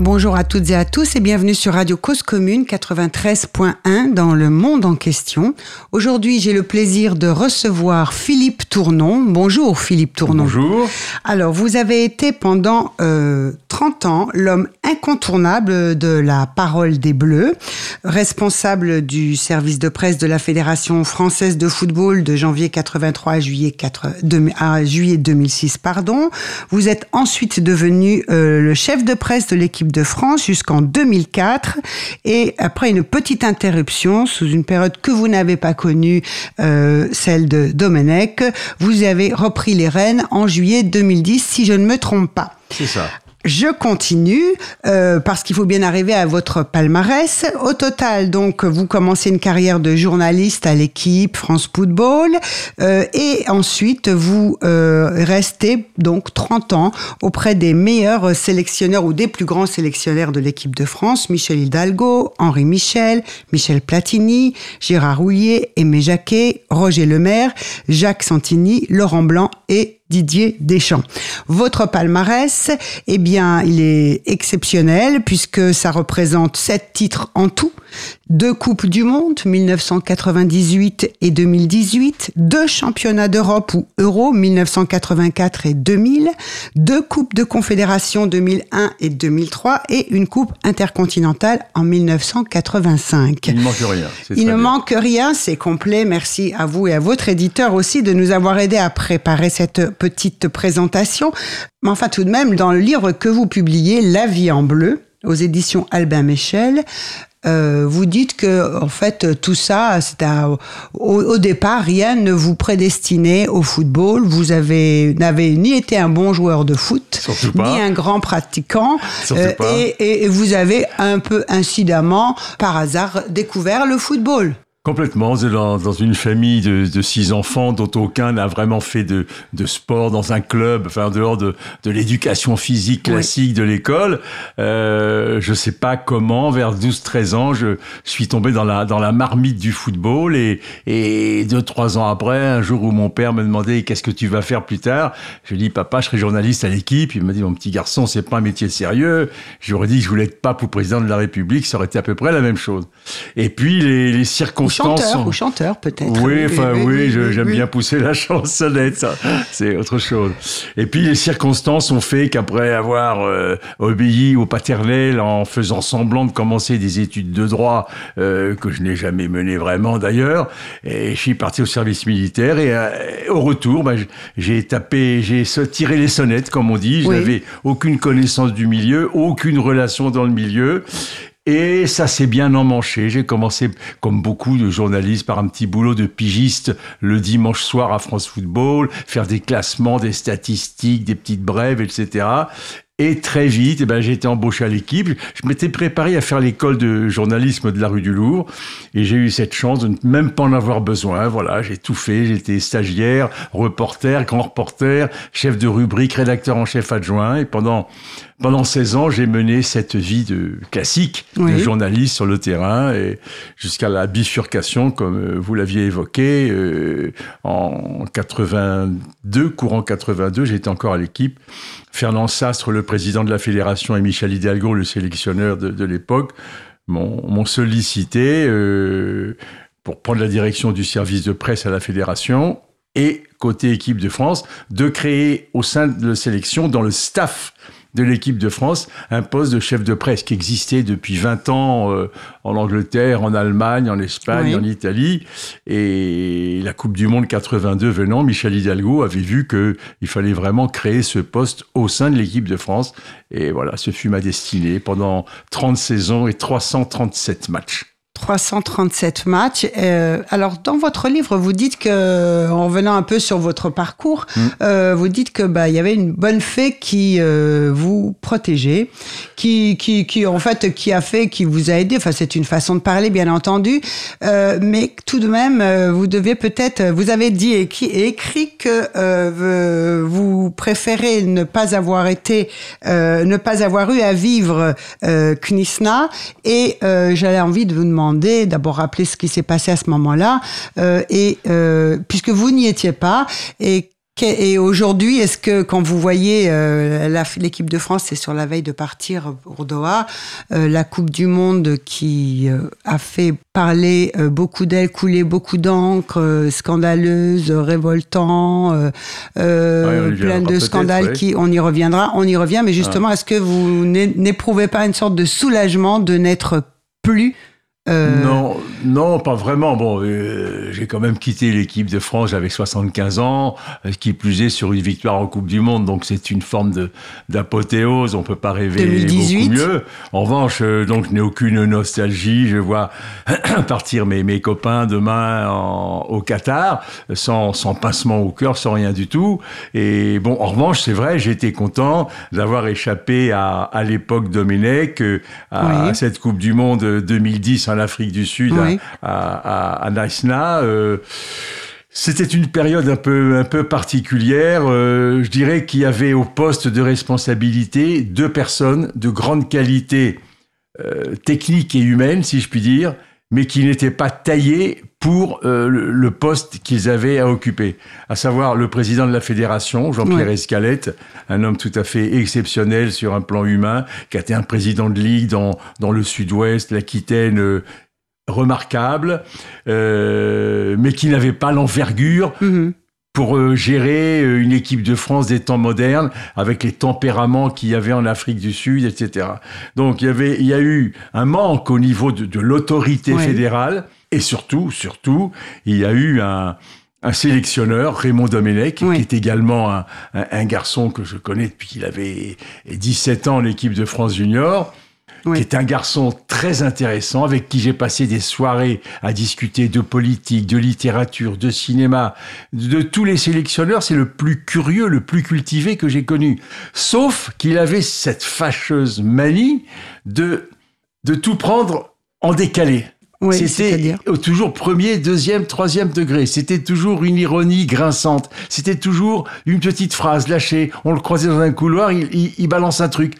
Bonjour à toutes et à tous et bienvenue sur Radio Cause Commune 93.1 dans le monde en question. Aujourd'hui, j'ai le plaisir de recevoir Philippe Tournon. Bonjour Philippe Tournon. Bonjour. Alors, vous avez été pendant euh, 30 ans l'homme incontournable de la parole des Bleus, responsable du service de presse de la Fédération française de football de janvier 83 à juillet, 4, de, à juillet 2006. Pardon. Vous êtes ensuite devenu euh, le chef de presse de l'équipe de France jusqu'en 2004. Et après une petite interruption, sous une période que vous n'avez pas connue, euh, celle de Domenech, vous avez repris les rênes en juillet 2010, si je ne me trompe pas. C'est ça. Je continue euh, parce qu'il faut bien arriver à votre palmarès. Au total, donc, vous commencez une carrière de journaliste à l'équipe France Football euh, et ensuite vous euh, restez donc 30 ans auprès des meilleurs sélectionneurs ou des plus grands sélectionneurs de l'équipe de France Michel Hidalgo, Henri Michel, Michel Platini, Gérard Rouillet, Aimé Jacquet, Roger Lemaire, Jacques Santini, Laurent Blanc et Didier Deschamps. Votre palmarès, eh bien, il est exceptionnel puisque ça représente sept titres en tout. Deux Coupes du Monde, 1998 et 2018, deux Championnats d'Europe ou Euro, 1984 et 2000, deux Coupes de Confédération 2001 et 2003 et une Coupe intercontinentale en 1985. Il ne manque rien. Il ne manque rien, c'est complet. Merci à vous et à votre éditeur aussi de nous avoir aidé à préparer cette petite présentation. Mais enfin, tout de même, dans le livre que vous publiez, La vie en bleu, aux éditions Albin Michel, euh, vous dites que en fait tout ça, c'est au, au, départ rien ne vous prédestinait au football. Vous avez n'avez ni été un bon joueur de foot, ni un grand pratiquant, euh, et, et vous avez un peu incidemment, par hasard, découvert le football. Complètement. Dans, dans une famille de, de, six enfants dont aucun n'a vraiment fait de, de, sport dans un club, enfin en dehors de, de l'éducation physique classique oui. de l'école. Euh, je sais pas comment, vers 12-13 ans, je suis tombé dans la, dans la marmite du football et, et deux, trois ans après, un jour où mon père me demandait qu'est-ce que tu vas faire plus tard, je lui ai dit papa, je serai journaliste à l'équipe. Il m'a dit mon petit garçon, c'est pas un métier sérieux. J'aurais dit que je voulais être pape ou président de la République, ça aurait été à peu près la même chose. Et puis les, les circonstances chanteur, sont... ou chanteur peut-être. Oui, enfin oui, oui, oui j'aime oui. bien pousser la chansonnette, ça, c'est autre chose. Et puis les circonstances ont fait qu'après avoir euh, obéi au paternel en faisant semblant de commencer des études de droit euh, que je n'ai jamais menées vraiment d'ailleurs, et je suis parti au service militaire et euh, au retour, bah, j'ai tapé, j'ai tiré les sonnettes comme on dit. Je n'avais aucune connaissance du milieu, aucune relation dans le milieu. Et ça s'est bien emmanché. J'ai commencé, comme beaucoup de journalistes, par un petit boulot de pigiste le dimanche soir à France Football, faire des classements, des statistiques, des petites brèves, etc. Et très vite, eh ben, j'ai été embauché à l'équipe. Je m'étais préparé à faire l'école de journalisme de la rue du Louvre. Et j'ai eu cette chance de ne même pas en avoir besoin. Voilà, j'ai tout fait. J'étais stagiaire, reporter, grand reporter, chef de rubrique, rédacteur en chef adjoint. Et pendant, pendant 16 ans, j'ai mené cette vie de classique, oui. de journaliste sur le terrain, et jusqu'à la bifurcation, comme vous l'aviez évoqué, euh, en 82, courant 82, j'étais encore à l'équipe. Fernand Sastre, le président de la fédération, et Michel Hidalgo, le sélectionneur de, de l'époque, m'ont sollicité euh, pour prendre la direction du service de presse à la fédération et, côté équipe de France, de créer au sein de la sélection, dans le staff de l'équipe de France, un poste de chef de presse qui existait depuis 20 ans euh, en Angleterre, en Allemagne, en Espagne, oui. en Italie. Et la Coupe du Monde 82 venant, Michel Hidalgo avait vu qu'il fallait vraiment créer ce poste au sein de l'équipe de France. Et voilà, ce fut ma destinée pendant 30 saisons et 337 matchs. 337 matchs. Euh, alors, dans votre livre, vous dites que, en revenant un peu sur votre parcours, mmh. euh, vous dites que bah il y avait une bonne fée qui euh, vous protégeait, qui, qui, qui en fait qui a fait, qui vous a aidé. Enfin, c'est une façon de parler, bien entendu, euh, mais tout de même, euh, vous devez peut-être, vous avez dit et, qui, écrit que euh, vous préférez ne pas avoir été, ne pas avoir eu à vivre Knisna, et j'avais envie de vous demander demander, d'abord rappeler ce qui s'est passé à ce moment-là, euh, et euh, puisque vous n'y étiez pas, et et aujourd'hui, est-ce que quand vous voyez euh, l'équipe de France, c'est sur la veille de partir pour Doha, euh, la Coupe du Monde qui euh, a fait parler beaucoup d'elle, couler beaucoup d'encre, scandaleuse, révoltant, euh, Ouais, plein de scandales ouais. qui, on y reviendra, on y revient, mais justement, est-ce que vous n'é- n'éprouvez pas une sorte de soulagement de n'être plus euh, Non, non, pas vraiment. Bon, euh, j'ai quand même quitté l'équipe de France, j'avais 75 ans, euh, qui plus est sur une victoire en Coupe du Monde, donc c'est une forme d'apothéose, on peut pas rêver 2018. beaucoup mieux. En revanche, euh, donc je n'ai aucune nostalgie, je vois partir mes, mes copains demain en- au Qatar, sans, sans pincement au cœur, sans rien du tout. Et bon, en revanche, c'est vrai, j'étais content d'avoir échappé à, à l'époque Domenech, euh, à, Oui. à cette Coupe du Monde 2010 en Afrique du Sud, Oui. à, à, à Naïsna. euh, c'était une période un peu, un peu particulière. Euh, je dirais qu'il y avait au poste de responsabilité deux personnes de grande qualité euh, technique et humaine, si je puis dire, mais qui n'étaient pas taillées pour euh, le, poste qu'ils avaient à occuper, à savoir le président de la fédération, Jean-Pierre. Escalette, un homme tout à fait exceptionnel sur un plan humain, qui a été un président de ligue dans, dans le sud-ouest, l'Aquitaine, euh, remarquable, euh, mais qui n'avait pas l'envergure mhm. pour gérer une équipe de France des temps modernes avec les tempéraments qu'il y avait en Afrique du Sud, etc. Donc il y avait, il y a eu un manque au niveau de, de l'autorité fédérale et surtout, surtout, il y a eu un, un sélectionneur, Raymond Domenech, Oui. qui est également un, un- un garçon que je connais depuis qu'il avait 17 ans, l'équipe de France junior Oui. qui est un garçon très intéressant avec qui j'ai passé des soirées à discuter de politique, de littérature, de cinéma. De tous les sélectionneurs, c'est le plus curieux, le plus cultivé que j'ai connu. Sauf qu'il avait cette fâcheuse manie de, de tout prendre en décalé. Oui, C'était toujours premier, deuxième, troisième degré. C'était toujours une ironie grinçante. C'était toujours une petite phrase lâchée. On le croisait dans un couloir, il, il- il balance un truc.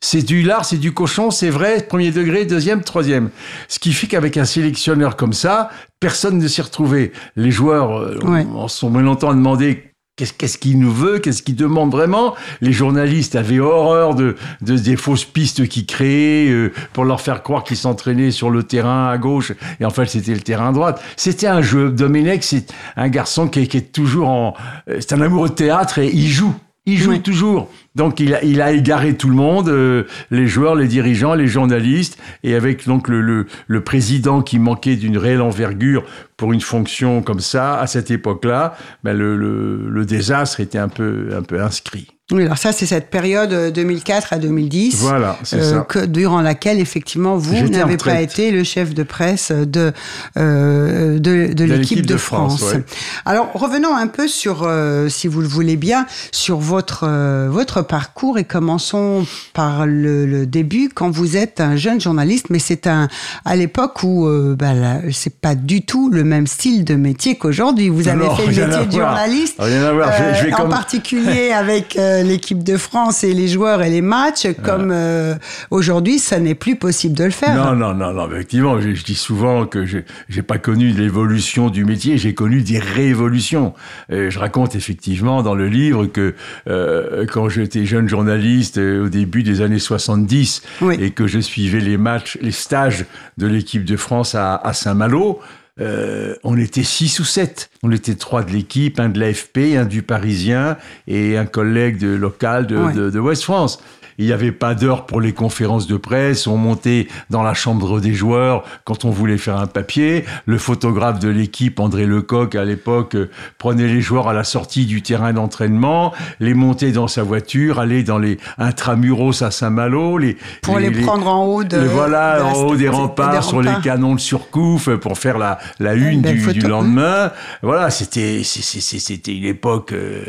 C'est du lard, c'est du cochon, c'est vrai, premier degré, deuxième, troisième. Ce qui fait qu'avec un sélectionneur comme ça, personne ne s'y retrouvait. Les joueurs euh, Ouais. en sont bien longtemps à demander qu'est-ce qu'il nous veut, qu'est-ce qu'il demande vraiment? Les journalistes avaient horreur de, de des fausses pistes qu'il créait euh, pour leur faire croire qu'ils s'entraînaient sur le terrain à gauche et en fait c'était le terrain à droite. C'était un jeu. Domenech, c'est un garçon qui qui est toujours en, euh, c'est un amoureux de théâtre et il joue. Il joue Oui. toujours. Donc il a, il a égaré tout le monde, euh, les joueurs, les dirigeants, les journalistes, et avec donc le, le, le président qui manquait d'une réelle envergure pour une fonction comme ça à cette époque-là, ben le, le, le désastre était un peu un peu inscrit. Oui, alors ça, c'est cette période euh, 2004 à 2010. Voilà, euh, ça. que, durant laquelle, effectivement, vous n'avez pas été le chef de presse de, euh, de, de l'équipe de, France. ouais. Alors, revenons un peu sur, euh, si vous le voulez bien, sur votre, euh, votre parcours et commençons par le, le début, quand vous êtes un jeune journaliste, mais c'est un, à l'époque où euh, là, c'est pas du tout le même style de métier qu'aujourd'hui. Vous avez fait le métier de journaliste. Euh, en particulier avec euh, l'équipe de France et les joueurs et les matchs, comme euh, aujourd'hui, ça n'est plus possible de le faire. Non, non, non, non, effectivement, je, je dis souvent que je j'ai pas connu l'évolution du métier, j'ai connu des révolutions. Euh, je raconte effectivement dans le livre que euh, quand j'étais jeune journaliste au début des années 70 Oui. et que je suivais les matchs, les stages de l'équipe de France à, à Saint-Malo, euh, on était six ou sept. On était trois de l'équipe, un de l'AFP, un du Parisien et un collègue de, local de, Ouais. de, de West France. Il n'y avait pas d'heure pour les conférences de presse. On montait dans la chambre des joueurs quand on voulait faire un papier. Le photographe de l'équipe, André Lecoq, à l'époque, euh, prenait les joueurs à la sortie du terrain d'entraînement, les montait dans sa voiture, allait dans les intramuros à Saint-Malo, les Pour les, prendre en haut de. les voilà de en haut des des remparts sur les canons de surcouf pour faire la, la une du, lendemain. Voilà, c'était c'était une époque. euh,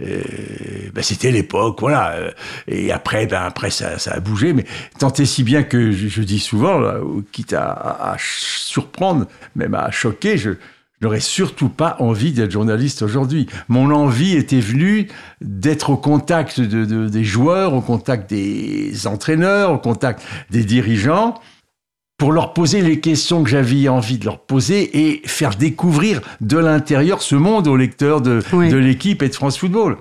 euh, ben, c'était l'époque, voilà. euh, Et après, ben après ça, ça a bougé, mais tant et si bien que je, je dis souvent, là, quitte à, à- à ch- surprendre, même à choquer, je je n'aurais surtout pas envie d'être journaliste aujourd'hui. Mon envie était venue d'être au contact de, de- des joueurs, au contact des entraîneurs, au contact des dirigeants, pour leur poser les questions que j'avais envie de leur poser et faire découvrir de l'intérieur ce monde aux lecteurs de, de l'équipe et de France Football.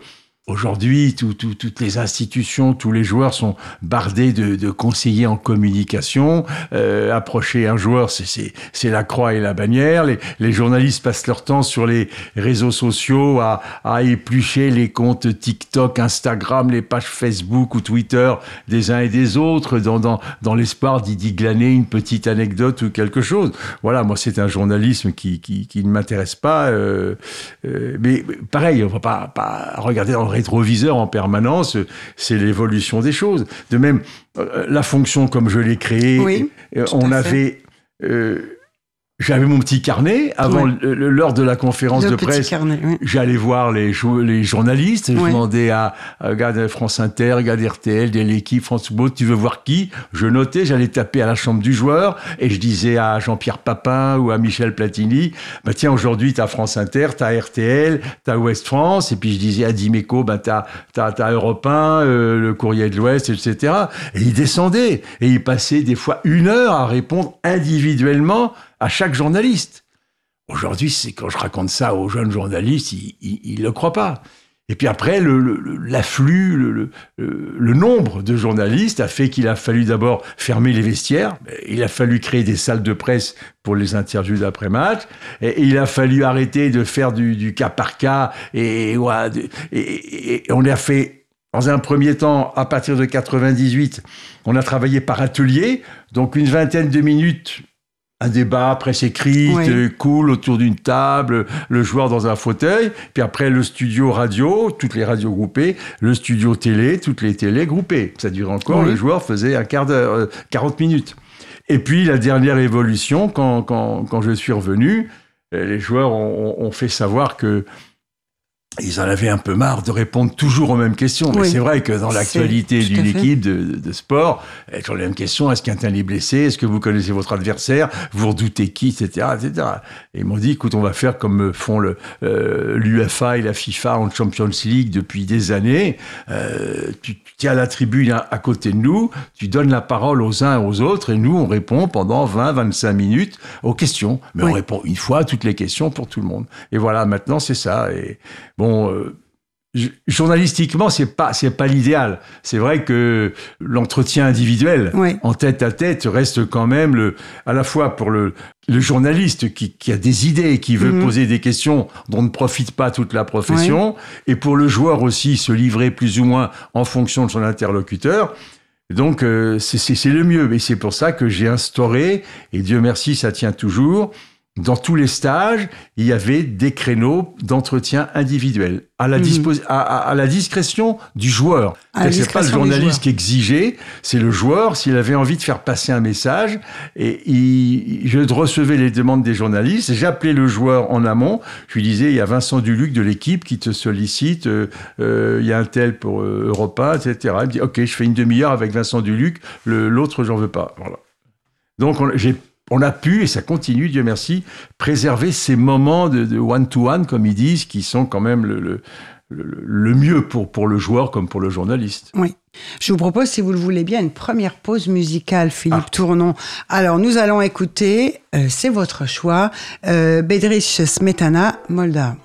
Aujourd'hui, toutes les institutions, tous les joueurs sont bardés de, conseillers en communication. Euh, approcher un joueur, c'est la croix et la bannière. Les, journalistes passent leur temps sur les réseaux sociaux à, éplucher les comptes TikTok, Instagram, les pages Facebook ou Twitter des uns et des autres, dans, dans, dans l'espoir d'y glaner une petite anecdote ou quelque chose. Voilà, moi, c'est un journalisme qui, qui, qui ne m'intéresse pas. Euh, euh, mais pareil, on va pas, pas regarder dans rétroviseur en permanence, c'est l'évolution des choses. De même, euh, la fonction comme je l'ai créée, euh, on avait euh, j'avais mon petit carnet avant l'heure de la conférence de presse. J'allais voir les, les journalistes. Je demandais à, à France Inter, gars RTL, l'équipe France Football, tu veux voir qui? Je notais, j'allais taper à la chambre du joueur et je disais à Jean-Pierre Papin ou à Michel Platini, bah tiens aujourd'hui t'as France Inter, t'as RTL, t'as Ouest France et puis je disais à Dimeco, bah t'as t'as Europe 1, euh, le Courrier de l'Ouest, etc. Et il descendait et il passait des fois une heure à répondre individuellement à chaque journaliste. Aujourd'hui, c'est quand je raconte ça aux jeunes journalistes, ils ne le croient pas. Et puis après, l'afflux, le, nombre de journalistes a fait qu'il a fallu d'abord fermer les vestiaires. Il a fallu créer des salles de presse pour les interviews d'après-match. Et, il a fallu arrêter de faire du, cas par cas. Et, et, on a fait, dans un premier temps, à partir de 98, on a travaillé par atelier. Donc une vingtaine de minutes un débat presse écrite, cool, autour d'une table, le joueur dans un fauteuil, puis après le studio radio, toutes les radios groupées, le studio télé, toutes les télés groupées. Ça dure encore, le joueur faisait un quart d'heure, 40 euh, minutes. Et puis la dernière évolution, quand, quand, quand je suis revenu, euh, les joueurs ont, ont fait savoir que ils en avaient un peu marre de répondre toujours aux mêmes questions. Mais c'est vrai que dans l'actualité d'une équipe de, de, sport, toujours les mêmes questions. Est-ce qu'un tel est blessé Est-ce que vous connaissez votre adversaire Vous redoutez qui Etc. etc. Et ils m'ont dit, écoute, on va faire comme font le euh, l'UFA et la FIFA en Champions League depuis des années. Euh, tu, tiens la tribune à, côté de nous, tu donnes la parole aux uns et aux autres, et nous, on répond pendant 20-25 minutes aux questions. Mais on répond une fois à toutes les questions pour tout le monde. Et voilà, maintenant, c'est ça. Et Bon, euh, journalistiquement, c'est pas c'est pas l'idéal. C'est vrai que l'entretien individuel, en tête à tête, reste quand même le à la fois pour le le journaliste qui, qui a des idées, qui veut mhm. poser des questions dont ne profite pas toute la profession, et pour le joueur aussi se livrer plus ou moins en fonction de son interlocuteur. Donc euh, c'est le mieux, et c'est pour ça que j'ai instauré, et Dieu merci, ça tient toujours, dans tous les stages, il y avait des créneaux d'entretien individuel à la, mhm. à, la discrétion du joueur. C'est pas le journaliste qui exigeait, c'est le joueur s'il avait envie de faire passer un message. Et il, je recevais les demandes des journalistes. J'appelais le joueur en amont. Je lui disais il y a Vincent Duluc de l'équipe qui te sollicite. Euh, euh, il y a un tel pour euh, Europa, etc. Il me dit ok, je fais une demi-heure avec Vincent Duluc. L'autre, j'en veux pas. Voilà. Donc j'ai on a pu, et ça continue, Dieu merci, préserver ces moments de one-to-one, comme ils disent, qui sont quand même le, le, mieux pour, pour le joueur comme pour le journaliste. Oui. Je vous propose, si vous le voulez bien, une première pause musicale, Philippe ah. Tournon. Alors, nous allons écouter, euh, c'est votre choix, euh, Bedrich Smetana, Molda.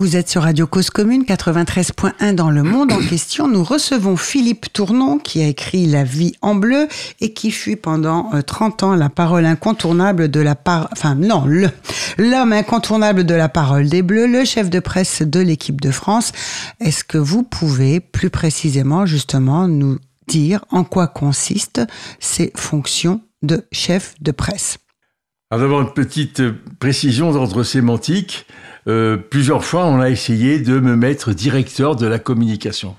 Vous êtes sur Radio Cause Commune 93.1 dans le monde en question. Nous recevons Philippe Tournon qui a écrit La vie en bleu et qui fut pendant 30 euh, ans la parole incontournable de la part, enfin non, l'homme incontournable de la parole des Bleus, le chef de presse de l'équipe de France. Est-ce que vous pouvez plus précisément justement nous dire en quoi consistent ces fonctions de chef de presse? Alors d'abord une petite précision d'ordre sémantique. Euh, plusieurs fois, on a essayé de me mettre directeur de la communication.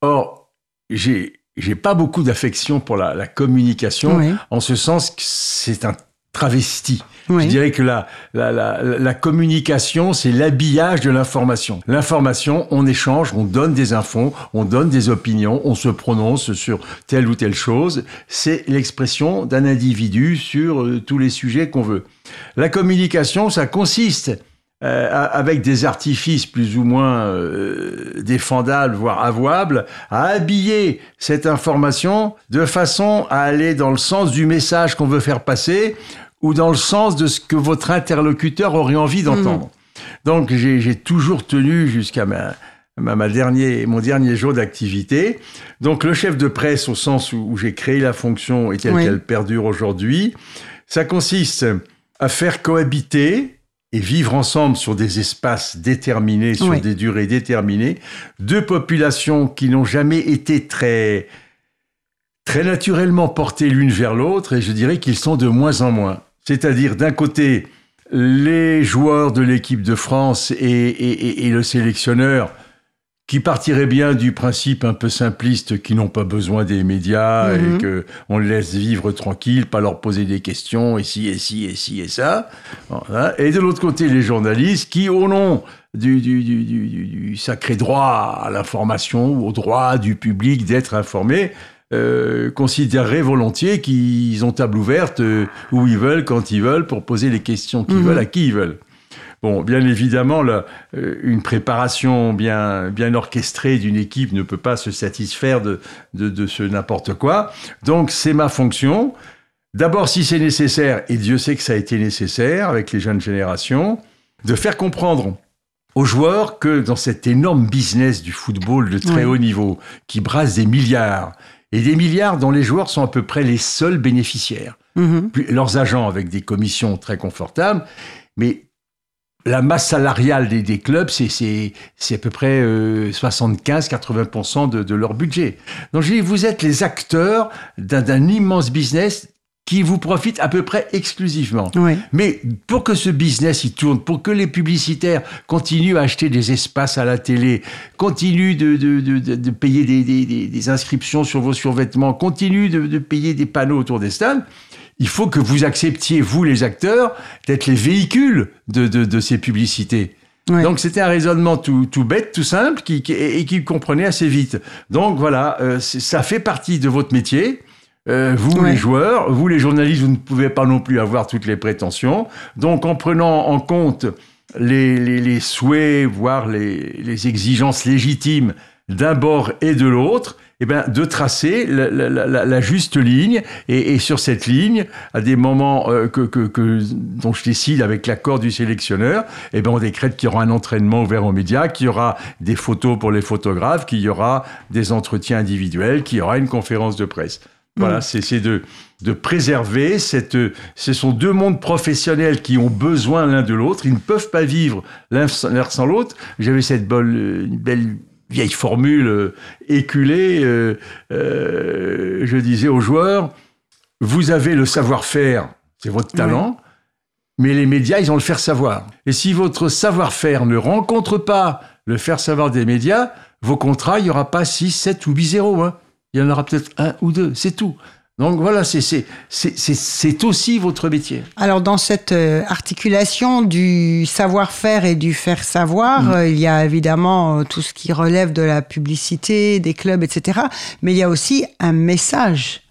Or, j'ai j'ai pas beaucoup d'affection pour la, communication, en ce sens que c'est un travesti. Je dirais que la, la, la, la communication, c'est l'habillage de l'information. L'information, on échange, on donne des infos, on donne des opinions, on se prononce sur telle ou telle chose. C'est l'expression d'un individu sur euh, tous les sujets qu'on veut. La communication, ça consiste euh, avec des artifices plus ou moins euh, défendables, voire avouables, à habiller cette information de façon à aller dans le sens du message qu'on veut faire passer ou dans le sens de ce que votre interlocuteur aurait envie d'entendre. Mmh. Donc j'ai toujours tenu jusqu'à ma, ma, dernier, mon dernier jour d'activité. Donc le chef de presse, au sens où, j'ai créé la fonction et telle qu'elle perdure aujourd'hui, ça consiste à faire cohabiter et vivre ensemble sur des espaces déterminés, sur des durées déterminées, deux populations qui n'ont jamais été très, très naturellement portées l'une vers l'autre, et je dirais qu'ils sont de moins en moins. C'est-à-dire, d'un côté, les joueurs de l'équipe de France et, et le sélectionneur qui partirait bien du principe un peu simpliste qu'ils n'ont pas besoin des médias et mhm. que on les laisse vivre tranquille, pas leur poser des questions, et si, et si, et si, et ça. Et de l'autre côté, les journalistes qui, au nom du, du, du, du sacré droit à l'information, ou au droit du public d'être informé, euh, considéreraient volontiers qu'ils ont table ouverte euh, où ils veulent, quand ils veulent, pour poser les questions qu'ils mhm. veulent, à qui ils veulent. Bon, bien évidemment, euh, une préparation bien, bien orchestrée d'une équipe ne peut pas se satisfaire de, de, ce n'importe quoi. Donc, c'est ma fonction. D'abord, si c'est nécessaire, et Dieu sait que ça a été nécessaire avec les jeunes générations, de faire comprendre aux joueurs que dans cet énorme business du football de très haut niveau, qui brasse des milliards, et des milliards dont les joueurs sont à peu près les seuls bénéficiaires, mm-hmm. leurs agents avec des commissions très confortables, mais la masse salariale des, clubs, c'est à peu près 75-80% euh, de, leur budget. Donc je dis, vous êtes les acteurs d'un immense business qui vous profite à peu près exclusivement. Mais pour que ce business il tourne, pour que les publicitaires continuent à acheter des espaces à la télé, continuent de, payer des, inscriptions sur vos survêtements, continuent de, payer des panneaux autour des stades, il faut que vous acceptiez, vous les acteurs, d'être les véhicules de, de, ces publicités. Donc c'était un raisonnement tout, tout, bête, tout simple, qui, et qui comprenait assez vite. Donc voilà, euh, ça fait partie de votre métier. Euh, vous les joueurs, vous les journalistes, vous ne pouvez pas non plus avoir toutes les prétentions. Donc en prenant en compte les, les, les souhaits, voire les, les exigences légitimes d'un bord et de l'autre, eh ben, de tracer la, la, la, la juste ligne et, et, sur cette ligne, à des moments euh, que, que, que, dont je décide avec l'accord du sélectionneur, eh ben, on décrète qu'il y aura un entraînement ouvert aux médias, qu'il y aura des photos pour les photographes, qu'il y aura des entretiens individuels, qu'il y aura une conférence de presse. Voilà, mm. c'est de, de préserver cette. Ce sont deux mondes professionnels qui ont besoin l'un de l'autre. Ils ne peuvent pas vivre l'un sans l'autre. J'avais cette belle, belle vieille formule euh, éculée, euh, euh, je disais aux joueurs, vous avez le savoir-faire, c'est votre talent, mais les médias, ils ont le faire savoir. Et si votre savoir-faire ne rencontre pas le faire savoir des médias, vos contrats, il n'y aura pas 6, 7 ou 8 0. Hein. Il y en aura peut-être un ou deux, c'est tout. Donc voilà, c'est aussi votre métier. Alors dans cette euh, articulation du savoir-faire et du faire savoir, mm. euh, il y a évidemment euh, tout ce qui relève de la publicité, des clubs, etc. Mais il y a aussi un message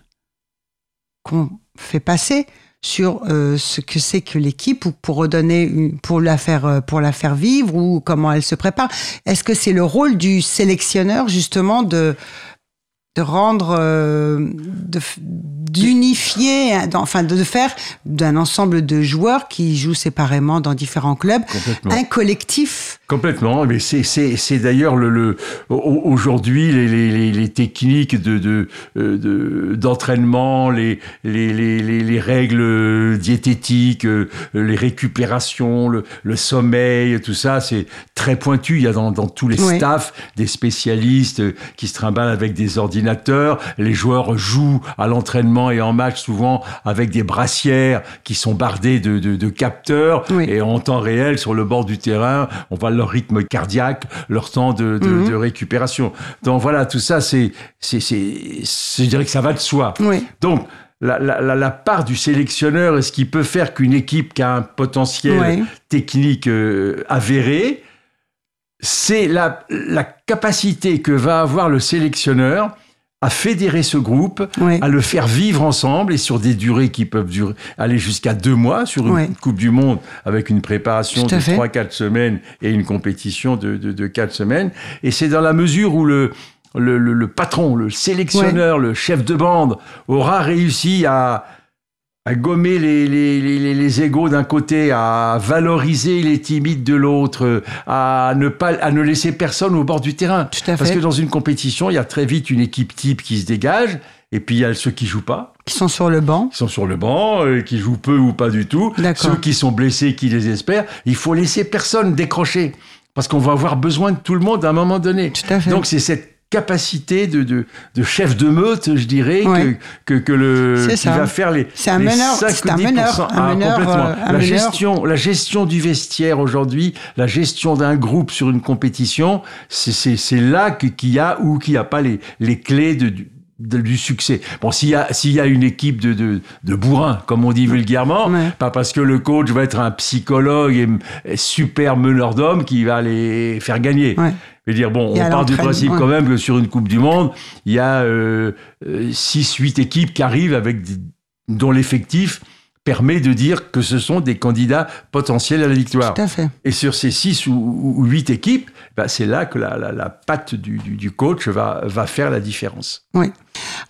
qu'on fait passer sur ce que c'est que l'équipe ou pour redonner pour la faire pour la faire vivre ou comment elle se prépare. Est-ce que c'est le rôle du sélectionneur justement de de rendre, euh, d'unifier, enfin de faire d'un ensemble de joueurs qui jouent séparément dans différents clubs. Un collectif Complètement, mais c'est c'est c'est d'ailleurs le, le au- aujourd'hui les, les, techniques de de euh, de- d'entraînement, les, les les les les règles diététiques, euh, les récupérations, le, le sommeil, tout ça, c'est très pointu. Il y a dans dans tous les Oui. staffs des spécialistes qui se trimballent avec des ordinateurs. Les joueurs jouent à l'entraînement et en match souvent avec des brassières qui sont bardées de de, de capteurs Oui. et en temps réel sur le bord du terrain, on leur rythme cardiaque, leur temps de, de, Mhm. de récupération. Donc voilà, tout ça, c'est, je dirais que ça va de soi. Oui. Donc la, la, la, la part du sélectionneur, est-ce qu'il peut faire qu'une équipe qui a un potentiel Ouais. technique euh, avéré, c'est la, la capacité que va avoir le sélectionneur à fédérer ce groupe, à le faire vivre ensemble et sur des durées qui peuvent durer, aller jusqu'à deux mois sur une Ouais. Coupe du Monde avec une préparation de fait. 3-4 semaines et une compétition de, de, de 4 semaines. Et c'est dans la mesure où le, le, le, le patron, le sélectionneur, le chef de bande aura réussi à, à gommer les, les, les, les égaux d'un côté, à valoriser les timides de l'autre, à ne pas à ne laisser personne au bord du terrain. Tout à Parce fait. que dans une compétition, il y a très vite une équipe type qui se dégage, et puis il y a ceux qui jouent pas, Qui sont sur le banc. qui sont sur le banc, euh, qui jouent peu ou pas du tout, D'accord. ceux qui sont blessés, qui les espèrent. Il faut laisser personne décrocher, parce qu'on va avoir besoin de tout le monde à un moment donné. Tout à fait. Donc c'est cette capacité de, de, de chef de meute, je dirais, que, que, que le qui va faire les C'est un meneur- 5 c'est un ou 10%. meneur- un Ah, meneur, complètement. euh, un la meneur. gestion la gestion du vestiaire aujourd'hui, la gestion d'un groupe sur une compétition, c'est là qu'il y a ou qu'il n'y a pas les les clés de, du de- du succès. Bon, s'il y a s'il y a une équipe de, de de bourrins, comme on dit vulgairement, Ouais. pas parce que le coach va être un psychologue et, et super meneur d'hommes qui va les faire gagner. Ouais. Je veux dire, bon, on part du principe ouais. quand même que sur une Coupe du Monde, il y a 6-8 équipes qui arrivent avec dont l'effectif permet de dire que ce sont des candidats potentiels à la victoire. Tout à fait. Et sur ces 6 ou 8 équipes, bah, c'est là que la, la, la patte du, du, du coach va, va faire la différence. Oui.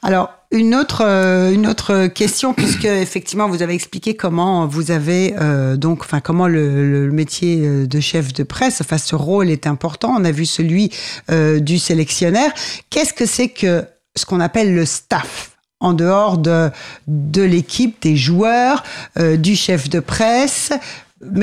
Alors, une autre, euh, une autre question, puisque effectivement, vous avez expliqué comment vous avez, euh, donc, enfin, comment le, métier euh, de chef de presse, enfin, ce rôle est important. On a vu celui du sélectionneur. Qu'est-ce que c'est que ce qu'on appelle le staff en dehors de, l'équipe, des joueurs, du chef de presse,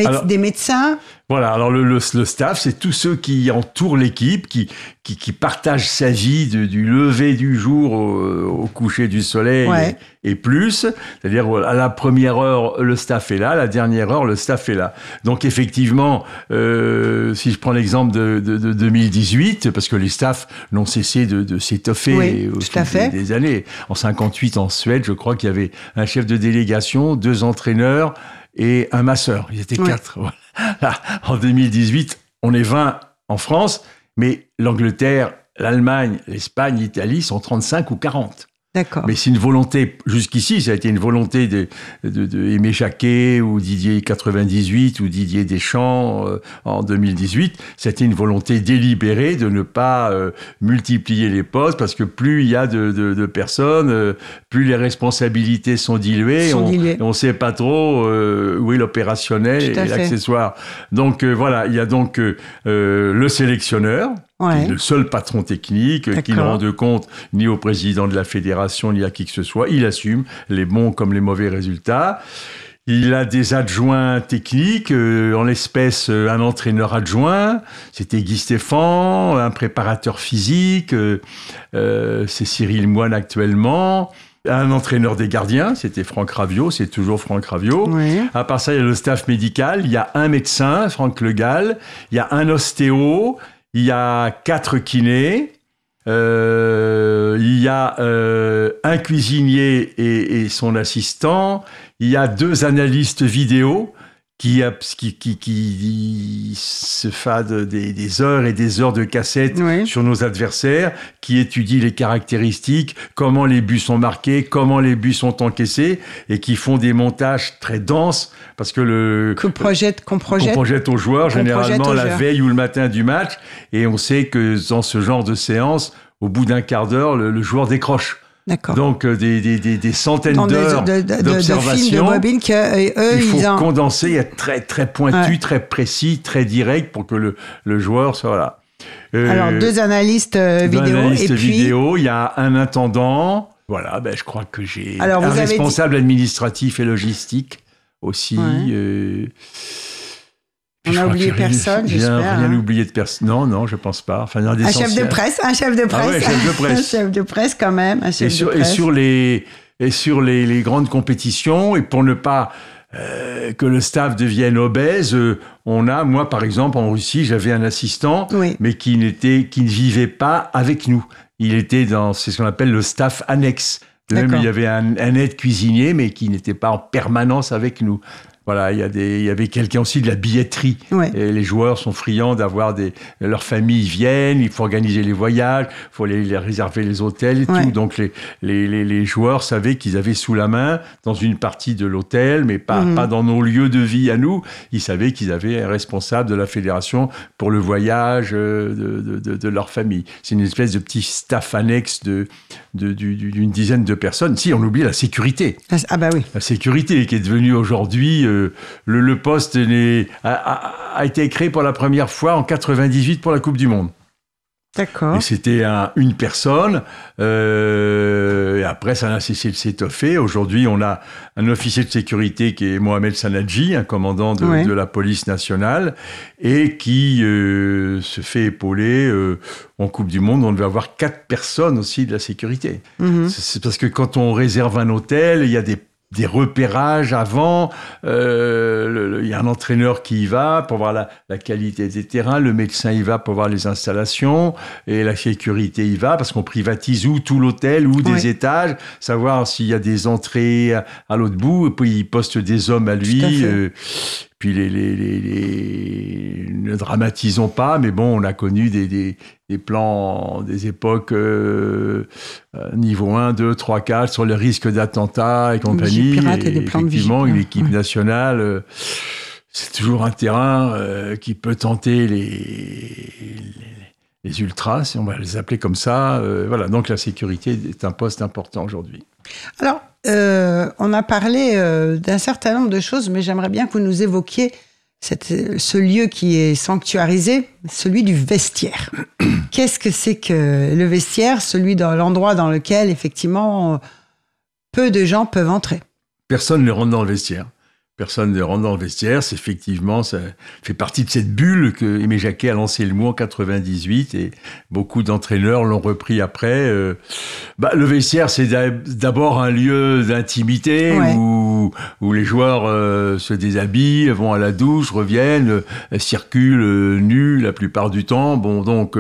Alors- des médecins? Voilà, alors le, le, le staff, c'est tous ceux qui entourent l'équipe, qui, qui, qui partagent sa vie de- du lever du jour au, au coucher du soleil Ouais. et, et plus. C'est-à-dire à la première heure, le staff est là, à la dernière heure, le staff est là. Donc effectivement, euh, si je prends l'exemple de, de, de 2018, parce que les staffs n'ont cessé de, de s'étoffer Oui, au fil fait. des, des années. En 58, en Suède, je crois qu'il y avait un chef de délégation, deux entraîneurs et un masseur. Ils étaient Ouais. quatre. Voilà. Là, en 2018, on est 20 en France, mais l'Angleterre, l'Allemagne, l'Espagne, l'Italie sont 35 ou 40. D'accord. Mais c'est une volonté, jusqu'ici, ça a été une volonté de, de, de Aimé Jacquet ou Didier 98 ou Didier Deschamps euh, en 2018. C'était une volonté délibérée de ne pas euh, multiplier les postes parce que plus il y a de, personnes, euh, plus les responsabilités sont diluées. Sont on diluées. ne sait pas trop où est l'opérationnel et l'accessoire. Donc voilà, il y a donc le sélectionneur, qui Ouais. est le seul patron technique, euh, qui ne D'accord. rend de compte ni au président de la fédération, ni à qui que ce soit. Il assume les bons comme les mauvais résultats. Il a des adjoints techniques, euh, en l'espèce euh, un entraîneur adjoint, c'était Guy Stéphane, un préparateur physique, euh, c'est Cyril Moine actuellement, un entraîneur des gardiens, c'était Franck Raviot, c'est toujours Franck Raviot. Oui. À part ça, il y a le staff médical. Il y a un médecin, Franck Le Gall. Il y a un ostéo. Il y a quatre kinés. Euh, il y a euh, un cuisinier et, et son assistant. Il y a deux analystes vidéo qui, qui, qui, qui se fadent des, des heures et des heures de cassettes Oui. sur nos adversaires, qui étudient les caractéristiques, comment les buts sont marqués, comment les buts sont encaissés, et qui font des montages très denses, parce que le Que projette, qu'on qu'on projette. projette aux joueurs généralement projette aux la joueurs. veille ou le matin du match, et on sait que dans ce genre de séance, au bout d'un quart d'heure, le, le joueur décroche. Donc euh, des, des, des, des centaines d'heures de, de, de, de d'observation. que euh, eux, Il faut ils condenser, être très très pointu, Ouais. très précis, très direct pour que le, le joueur soit là. Euh, Alors, deux analystes euh, deux vidéo analystes et puis... vidéo, il y a un intendant. Voilà, ben, je crois que j'ai un dit- responsable administratif et logistique aussi. Ouais. euh, On je a crois oublié personne, j'espère, rien hein. oublié de personne. Non, non, je pense pas. Enfin, un, chef de presse, un chef de presse. Ah ouais, chef de presse. un chef de presse quand même, un chef et sur, de et presse. sur les et sur les, les grandes compétitions et pour ne pas euh, que le staff devienne obèse, euh, on a moi par exemple en Russie j'avais un assistant Oui. mais qui n'était qui ne vivait pas avec nous. Il était dans c'est ce qu'on appelle le staff annexe. Même il y avait un, un aide cuisinier mais qui n'était pas en permanence avec nous. Voilà, il y, a des, il y avait quelqu'un aussi de la billetterie. Ouais. Et les joueurs sont friands d'avoir des. Leurs familles viennent, il faut organiser les voyages, il faut les, les réserver les hôtels et Ouais. tout. Donc les, les, les, les joueurs savaient qu'ils avaient sous la main, dans une partie de l'hôtel, mais pas, Mhm. pas dans nos lieux de vie à nous, ils savaient qu'ils avaient un responsable de la fédération pour le voyage euh, de, de, de, de leur famille. C'est une espèce de petit staff annexe de, de, du- du- d'une dizaine de personnes. Si, on oublie la sécurité. Ah bah oui. La sécurité qui est devenue aujourd'hui, euh, le, le poste a- a été créé pour la première fois en 98 pour la Coupe du Monde. D'accord. Et c'était un- une personne. euh, et après, ça n'a cessé de s'étoffer. Aujourd'hui, on a un officier de sécurité qui est Mohamed Sanadji, un commandant de, Ouais. de la police nationale, et qui euh, se fait épauler. euh, en Coupe du Monde, on devait avoir quatre personnes aussi de la sécurité. Mhm. C'est c'est parce que quand on réserve un hôtel, il y a des, des repérages avant. euh, il y a un entraîneur qui y va pour voir la, la qualité des terrains. Le médecin y va pour voir les installations. Et la sécurité y va parce qu'on privatise ou tout l'hôtel ou des Oui. étages. Savoir s'il y a des entrées à, à l'autre bout. Et puis il poste des hommes à lui. À euh, puis les, les, les- les- ne dramatisons pas, mais bon, on a connu des, des, des plans, des époques euh, euh, niveau 1, 2, 3, 4 sur le risque d'attentats et compagnie. Vigipirate et des plans de effectivement, une Vigipirate, équipe ouais. nationale, euh, c'est toujours un terrain euh, qui peut tenter les, les, les ultras, si on va les appeler comme ça. Voilà, donc la sécurité est un poste important aujourd'hui. Alors, on a parlé d'un certain nombre de choses, mais j'aimerais bien que vous nous évoquiez ce lieu qui est sanctuarisé, celui du vestiaire. Qu'est-ce que c'est que le vestiaire, celui dans l'endroit dans lequel, effectivement, peu de gens peuvent entrer Personne ne rentre dans le vestiaire. Personne ne rentre dans le vestiaire. C'est effectivement, ça fait partie de cette bulle que Aimé Jacquet a lancé le mot en 98 et beaucoup d'entraîneurs l'ont repris après. Euh, bah, le vestiaire, c'est d'a- d'abord un lieu d'intimité Ouais. où, où les joueurs euh, se déshabillent, vont à la douche, reviennent, euh, circulent nus la plupart du temps. Bon, donc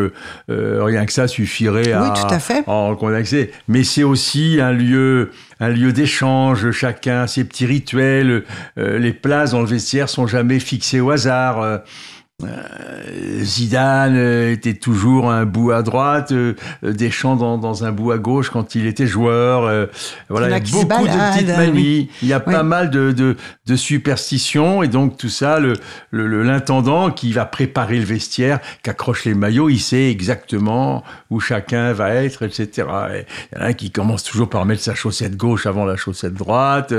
rien que ça suffirait à, tout à fait. en contacter. Mais c'est aussi un lieu, un lieu d'échange. Chacun ses petits rituels. Euh, les places dans le vestiaire sont jamais fixées au hasard. Euh, Zidane euh, était toujours un bout à droite, euh, Deschamps dans, dans un bout à gauche quand il était joueur. voilà, Il y a beaucoup de petites manies. Il y a Oui. pas mal de, de, de superstitions et donc tout ça, le l'intendant qui va préparer le vestiaire, qui accroche les maillots, il sait exactement où chacun va être, etc. Et Il y en a un qui commence toujours par mettre sa chaussette gauche avant la chaussette droite.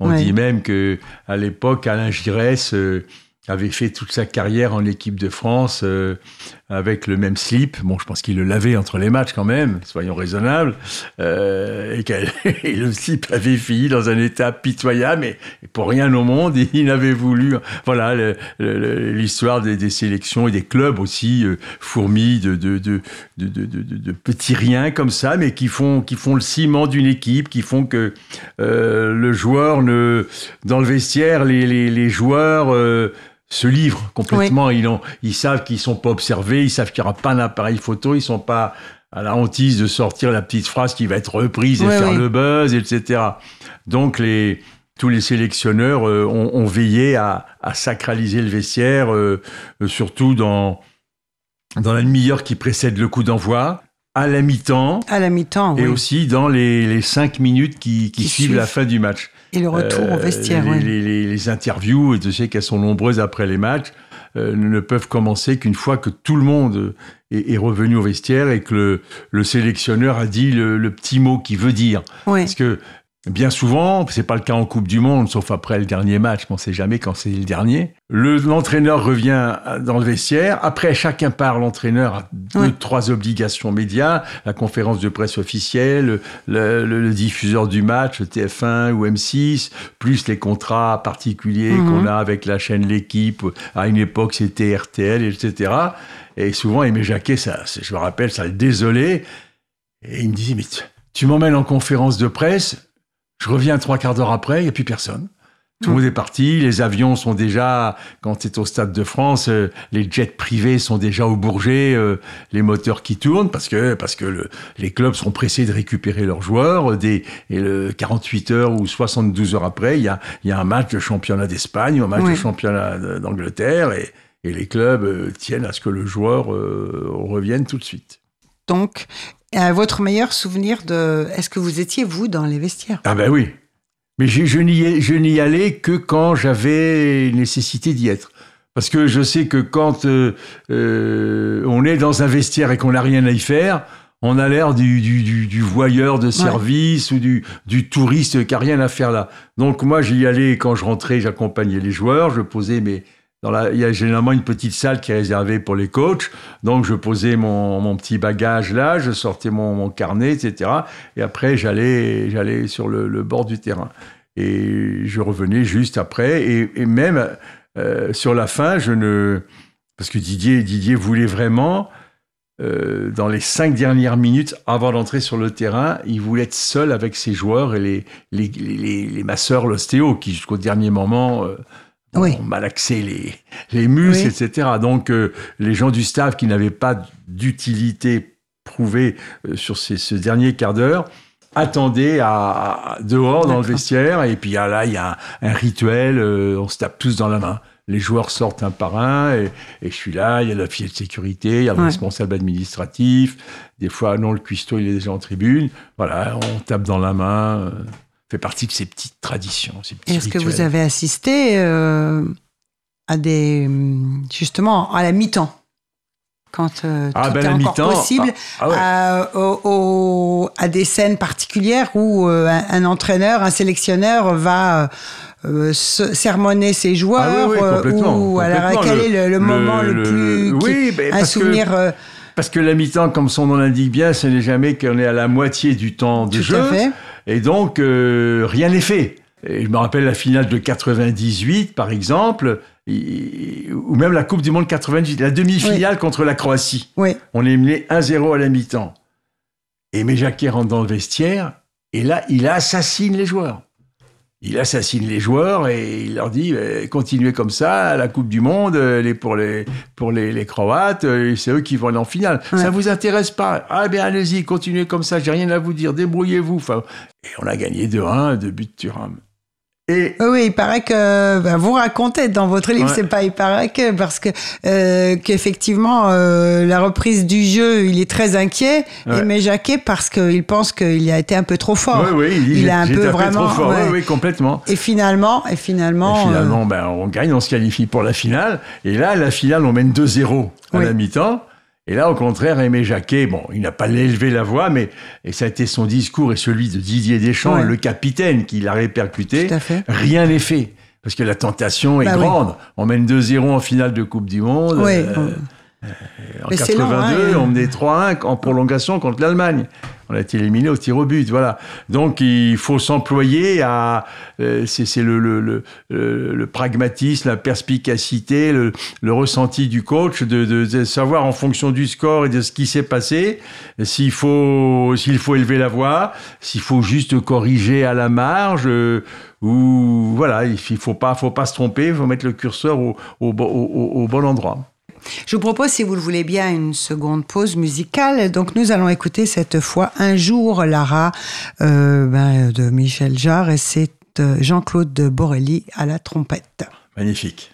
On dit même que à l'époque, Alain Giresse euh, avait fait toute sa carrière en équipe de France euh, avec le même slip. Bon, je pense qu'il le lavait entre les matchs quand même, soyons raisonnables. Euh, et, et le slip avait fini dans un état pitoyable, mais pour rien au monde, il avait voulu. Voilà l'histoire des, sélections et des clubs aussi euh, fourmis de, petits riens comme ça, mais qui font, qui font le ciment d'une équipe, qui font que le joueur ne, dans le vestiaire, les, les, joueurs se livrent complètement. Ils, ont, ils savent qu'ils sont pas observés, ils savent qu'il n'y aura pas d'appareil photo, ils sont pas à la hantise de sortir la petite phrase qui va être reprise et faire le buzz, etc. Donc les tous les sélectionneurs euh, ont, ont veillé à, à sacraliser le vestiaire, euh, euh, surtout dans dans la demi-heure qui précède le coup d'envoi, à la mi-temps, À la mi-temps, et oui. aussi dans les, les cinq minutes qui, qui Qui suivent, suivent. la fin du match. Et le retour au Euh, vestiaire, les, oui. les, les- les interviews, et je sais qu'elles sont nombreuses après les matchs, ne peuvent commencer qu'une fois que tout le monde est, revenu au vestiaire et que le, sélectionneur a dit le, petit mot qu'il veut dire. Parce que Bien souvent, c'est pas le cas en Coupe du Monde, sauf après le dernier match, on sait jamais quand c'est le dernier. L'entraîneur revient dans le vestiaire. Après, chacun part. L'entraîneur a deux, trois obligations médias la conférence de presse officielle, le, diffuseur du match, TF1 ou M6, plus les contrats particuliers mhm. qu'on a avec la chaîne L'équipe. À une époque, c'était RTL, etc. Et souvent, Aimé Jacquet, ça, je me rappelle, ça le désolait. Et il me disait, mais tu m'emmènes en conférence de presse je reviens trois quarts d'heure après, il n'y a plus personne. Tout le monde est parti, les avions sont déjà, quand tu es au Stade de France, euh, les jets privés sont déjà au Bourget, euh, les moteurs qui tournent, parce que, parce que les clubs sont pressés de récupérer leurs joueurs. Des, et le 48 heures ou 72 heures après, il y a, y a un match de championnat d'Espagne, un match de championnat d'Angleterre, et, et, les clubs euh, tiennent à ce que le joueur revienne tout de suite. Donc, euh, votre meilleur souvenir de... Est-ce que vous étiez, vous, dans les vestiaires? Ah ben oui. Mais je, je n'y allais que quand j'avais nécessité d'y être. Parce que je sais que quand euh, euh, on est dans un vestiaire et qu'on n'a rien à y faire, on a l'air du, du, du, voyeur de service ou du, du touriste qui n'a rien à faire là. Donc moi, j'y allais quand je rentrais, j'accompagnais les joueurs, je posais mes, il y a généralement une petite salle qui est réservée pour les coachs. Donc, je posais mon, petit bagage là, je sortais mon, carnet, etc. Et après, j'allais, j'allais sur le, bord du terrain. Et je revenais juste après. Et, même euh, sur la fin, je ne. Parce que Didier, Didier voulait vraiment. Euh, dans les cinq dernières minutes avant d'entrer sur le terrain, il voulait être seul avec ses joueurs et les, les, les, les masseurs, l'ostéo, qui jusqu'au dernier moment euh, oui. on malaxait les, les muscles, etc. Donc, euh, les gens du staff qui n'avaient pas d'utilité prouvée euh, sur ces, ce dernier quart d'heure attendaient à, dehors dans le vestiaire. Et puis ah, là, il y a un, rituel, euh, on se tape tous dans la main. Les joueurs sortent un par un et, je suis là, il y a la fille de sécurité, il y a le responsable administratif. Des fois, non, le cuistot, il est déjà en tribune. Voilà, on tape dans la main fait partie de ces petites traditions. Est-ce que vous avez assisté euh, à des justement à la mi-temps? Quand euh, ah, tout ben est encore possible, ah, ah à, des scènes particulières où euh, un, entraîneur, un sélectionneur va sermonner ses joueurs ou alors quel est le, moment le, plus oui, ben, un souvenir parce que la mi-temps, comme son nom l'indique bien, ce n'est jamais qu'on est à la moitié du temps de jeu. Et donc, euh, rien n'est fait. Et je me rappelle la finale de 98, par exemple, ou même la Coupe du Monde 98, la demi-finale contre la Croatie. Oui. On est mené 1-0 à la mi-temps. Et Méjaquet rentre dans le vestiaire, et là, il assassine les joueurs il assassine les joueurs et il leur dit eh, continuez comme ça, la Coupe du Monde, elle est pour les, pour les, Croates, euh, c'est eux qui vont aller en finale. Ça Ça vous intéresse pas? Ah bien allez-y, continuez comme ça, j'ai rien à vous dire, débrouillez-vous. Enfin, et on a gagné 2-1, de but de Thuram. Oui, il paraît que ben, vous racontez dans votre livre, c'est pas il paraît que parce que euh, qu'effectivement euh, la reprise du jeu, il est très inquiet, ouais. mais Jacquet parce qu'il pense qu'il a été un peu trop fort. Oui, oui, il, a un peu vraiment. Trop fort. Oui, complètement. Et finalement, et finalement, et finalement, euh, ben, on gagne, on se qualifie pour la finale. Et là, la finale, on mène 2-0 à la mi-temps. Et là, au contraire, Aimé Jacquet, bon, il n'a pas élevé la voix, mais et ça a été son discours et celui de Didier Deschamps, le capitaine, qui l'a répercuté. Rien n'est fait. Parce que la tentation est bah grande. On mène 2-0 en finale de Coupe du Monde. Oui. Euh, en 82, hein, on menait 3-1 en prolongation contre l'Allemagne. On a été éliminé au tir au but, voilà. Donc il faut s'employer à, euh, c'est le, le, le, pragmatisme, la perspicacité, le, ressenti du coach, de, de, savoir en fonction du score et de ce qui s'est passé, s'il faut, s'il faut élever la voix, s'il faut juste corriger à la marge. Euh, ou voilà, il faut pas, faut pas se tromper, il faut mettre le curseur au, au, au, au bon endroit. Je vous propose, si vous le voulez bien, une seconde pause musicale. Donc nous allons écouter cette fois Un jour Lara euh, ben, de Michel Jarre et c'est euh, Jean-Claude Borelli à la trompette. Magnifique.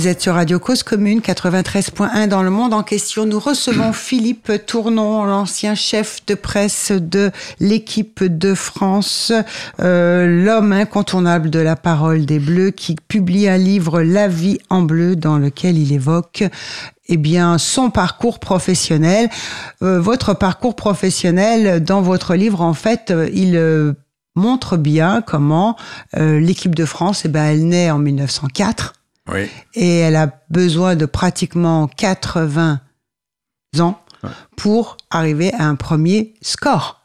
Vous êtes sur Radio Cause Commune 93.1 dans le monde en question. Nous recevons Philippe Tournon, l'ancien chef de presse de l'équipe de France, euh, l'homme incontournable de la parole des Bleus, qui publie un livre La vie en bleu dans lequel il évoque eh bien, son parcours professionnel. Euh, votre parcours professionnel, dans votre livre, en fait, euh, il euh, montre bien comment l'équipe de France, eh ben, elle naît en 1904. Et elle a besoin de pratiquement 80 ans pour arriver à un premier score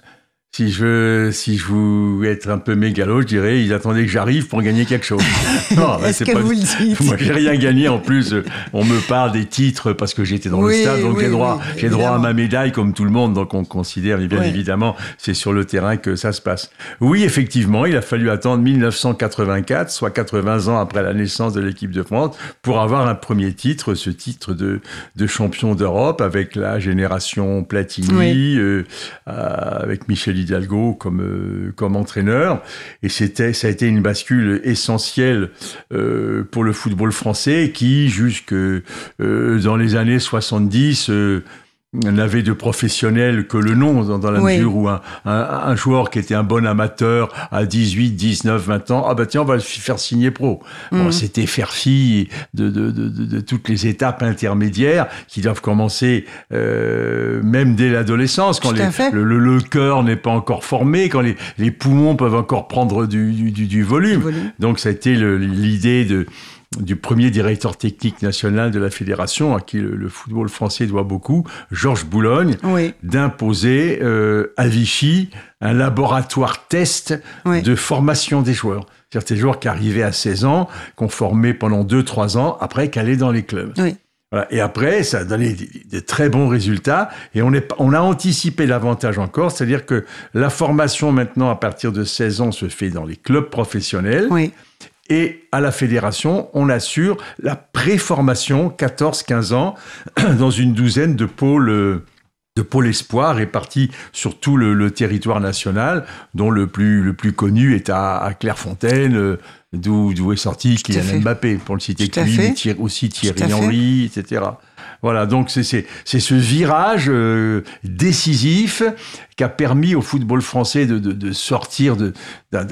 si je veux, si je veux être un peu mégalo, je dirais, ils attendaient que j'arrive pour gagner quelque chose. Est-ce que vous le dites Moi, j'ai rien gagné. En plus, on me parle des titres parce que j'étais dans le stade, donc j'ai droit, j'ai droit à ma médaille comme tout le monde. Donc on considère, bien évidemment, c'est sur le terrain que ça se passe. Oui, effectivement, il a fallu attendre 1984, soit 80 ans après la naissance de l'équipe de France, pour avoir un premier titre, ce titre de, de champion d'Europe avec la génération Platini, euh, avec Michel Comme euh, comme entraîneur. Et c'était ça a été une bascule essentielle euh, pour le football français qui jusque euh, dans les années 70 n'avait de professionnel que le nom, dans, la mesure où un, un, joueur qui était un bon amateur à 18, 19, 20 ans, ah bah tiens, on va le faire signer pro. Bon, mhm. C'était faire fi de, de, de, de, toutes les étapes intermédiaires qui doivent commencer euh, même dès l'adolescence, quand les, le, le, cœur n'est pas encore formé, quand les, les poumons peuvent encore prendre du, du, du volume. volume. Donc ça a été l'idée de du premier directeur technique national de la fédération, à qui le, football français doit beaucoup, Georges Boulogne, d'imposer euh, à Vichy un laboratoire test de formation des joueurs. C'est-à-dire des joueurs qui arrivaient à 16 ans, qu'on formait pendant 2-3 ans, après qu'aller dans les clubs. Et après, ça a donné des, très bons résultats. Et on, est, on a anticipé l'avantage encore, c'est-à-dire que la formation maintenant, à partir de 16 ans, se fait dans les clubs professionnels. Oui. Et à la fédération, on assure la préformation 14-15 ans dans une douzaine de pôles de pôles espoir répartis sur tout le, territoire national, dont le plus, le plus connu est à, Clairefontaine, euh, d'où est sorti Kylian Mbappé, pour le citer que lui, aussi Thierry Henry, etc. Voilà, donc c'est ce virage euh, décisif qui a permis au football français de, de, de sortir d'un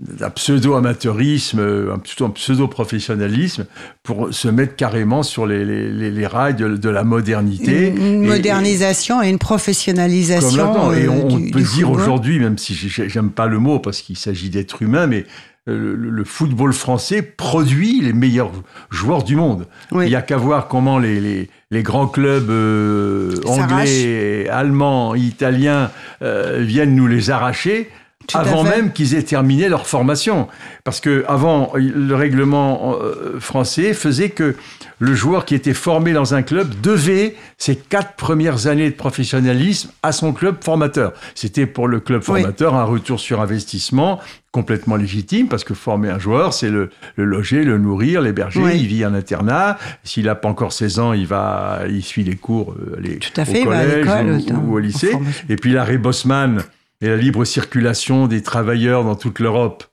d'un pseudo-amateurisme, un pseudo-professionnalisme, pour se mettre carrément sur les, les, les rails de, la modernité. Une, modernisation et, une professionnalisation. et on, euh, peut dire aujourd'hui, même si j'aime pas le mot parce qu'il s'agit d'être humain, mais euh, le, football français produit les meilleurs joueurs du monde. Il n'y a qu'à voir comment les, les, grands clubs euh, anglais, allemands, italiens viennent nous les arracher avant même qu'ils aient terminé leur formation. Parce que avant, le règlement euh, français faisait que le joueur qui était formé dans un club devait ses quatre premières années de professionnalisme à son club formateur. C'était pour le club formateur un retour sur investissement complètement légitime parce que former un joueur, c'est le, loger, le nourrir, l'héberger. Il vit en internat. S'il n'a pas encore 16 ans, il va, il suit les cours euh, les, Tout à fait, au collège ou, au lycée. Et puis l'arrêt Bosman et la libre circulation des travailleurs dans toute l'Europe,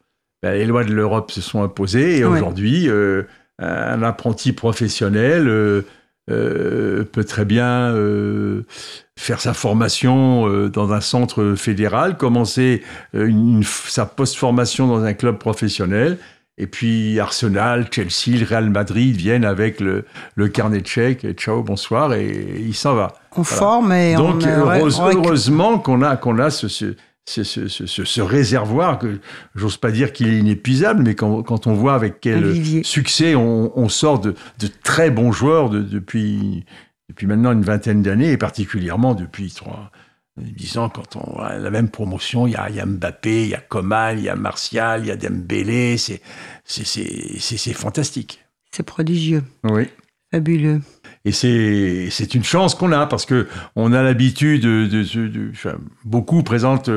ben, les lois de l'Europe se sont imposées et aujourd'hui, euh, un apprenti professionnel euh, euh, peut très bien faire sa formation dans un centre fédéral, commencer une, sa post-formation dans un club professionnel. Et puis Arsenal, Chelsea, Real Madrid viennent avec le, le carnet de chèques. Et ciao, bonsoir, et il s'en va. On forme et Donc, heureusement qu'on a, qu'on a ce, ce, ce, réservoir que j'ose pas dire qu'il est inépuisable, mais quand, quand, on voit avec quel succès on, on, sort de, de, très bons joueurs de, depuis, depuis maintenant une vingtaine d'années, et particulièrement depuis trois, disons, quand on a la même promotion, il y a, y a, Mbappé, il y a Coman, il y a Martial, il y a Dembélé, c'est fantastique. C'est prodigieux. Oui. Fabuleux. Et c'est une chance qu'on a parce que on a l'habitude de, de, beaucoup présentent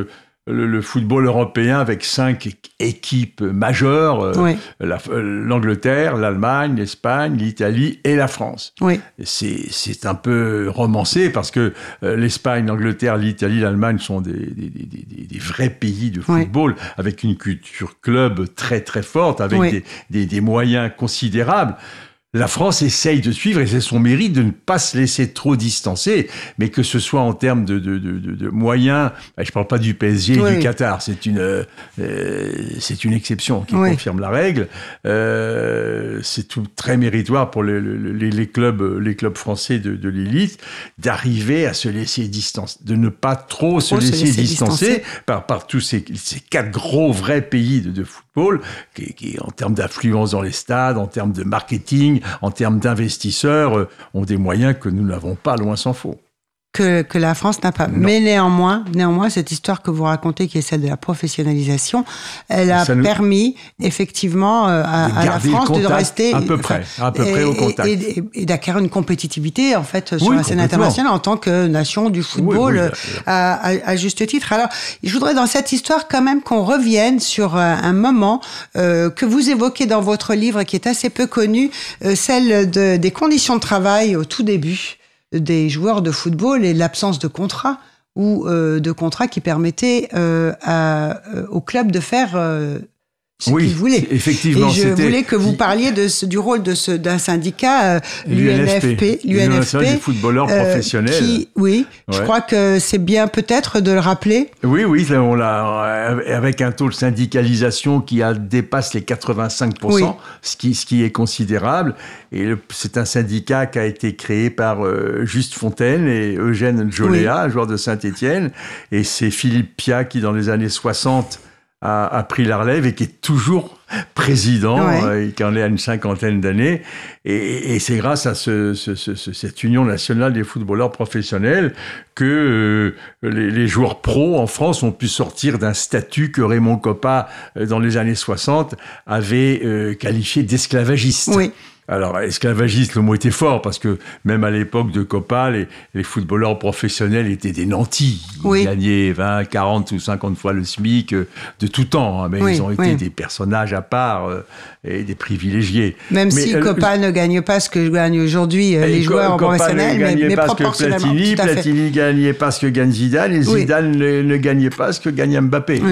le, football européen avec cinq équipes majeures euh, l'Angleterre, l'Allemagne, l'Espagne, l'Italie et la France. Oui. C'est un peu romancé parce que euh, l'Espagne, l'Angleterre, l'Italie, l'Allemagne sont des, des, des, des, vrais pays de football avec une culture club très très forte, avec des moyens considérables. La France essaye de suivre, et c'est son mérite de ne pas se laisser trop distancer, mais que ce soit en termes de, de, de, de moyens, je parle pas du PSG et du Qatar, c'est une, euh, c'est une exception qui confirme la règle. Euh, c'est tout très méritoire pour les, les, les, clubs, les clubs français de, l'élite d'arriver à se laisser distancer, de ne pas trop se, laisser, distancer, Par, par tous ces, ces quatre gros vrais pays de, qui, qui en termes d'influence dans les stades, en termes de marketing, en termes d'investisseurs, euh, ont des moyens que nous n'avons pas, loin s'en faut que, que la France n'a pas. Mais néanmoins, néanmoins, cette histoire que vous racontez, qui est celle de la professionnalisation, elle a permis effectivement euh, à, à, la France de rester à peu près, à peu près au contact. et, d'acquérir une compétitivité en fait sur la scène internationale en tant que nation du football euh, à, à, juste titre. Alors, je voudrais dans cette histoire quand même qu'on revienne sur euh, un moment euh, que vous évoquez dans votre livre, qui est assez peu connu, celle de, des conditions de travail au tout début des joueurs de football et l'absence de contrat ou euh, de contrat qui permettait euh, euh, au club de faire oui, Effectivement. Et je voulais que vous parliez de ce, du rôle de ce, d'un syndicat, euh, l'UNFP, l'UNFP, des footballeurs euh, professionnels. Qui, oui, je crois que c'est bien peut-être de le rappeler. Oui, oui, on l'a avec un taux de syndicalisation qui a, dépasse les 85%, ce qui, ce qui est considérable. Et c'est un syndicat qui a été créé par euh, Juste Fontaine et Eugène Joléa, joueur de Saint-Étienne, et c'est Philippe Pia qui, dans les années 60 a, pris la relève et qui est toujours président, euh, et qui en est à une cinquantaine d'années. Et, c'est grâce à ce, cette union nationale des footballeurs professionnels que euh, les, joueurs pros en France ont pu sortir d'un statut que Raymond Coppa, euh, dans les années 60, avait qualifié d'esclavagiste. Oui. Alors, esclavagiste, le mot était fort, parce que même à l'époque de Copa, les, les, footballeurs professionnels étaient des nantis. Ils gagnaient 20, 40 ou 50 fois le SMIC euh, de tout temps. Hein, mais ils ont été des personnages à part euh, et des privilégiés. Même si euh, Copa ne gagne pas ce que gagnent aujourd'hui les joueurs professionnels, ne mais, mais pas ce que Platini, Platini ne gagnait pas ce que gagne Zidane, et Zidane ne, gagnait pas ce que gagne Mbappé.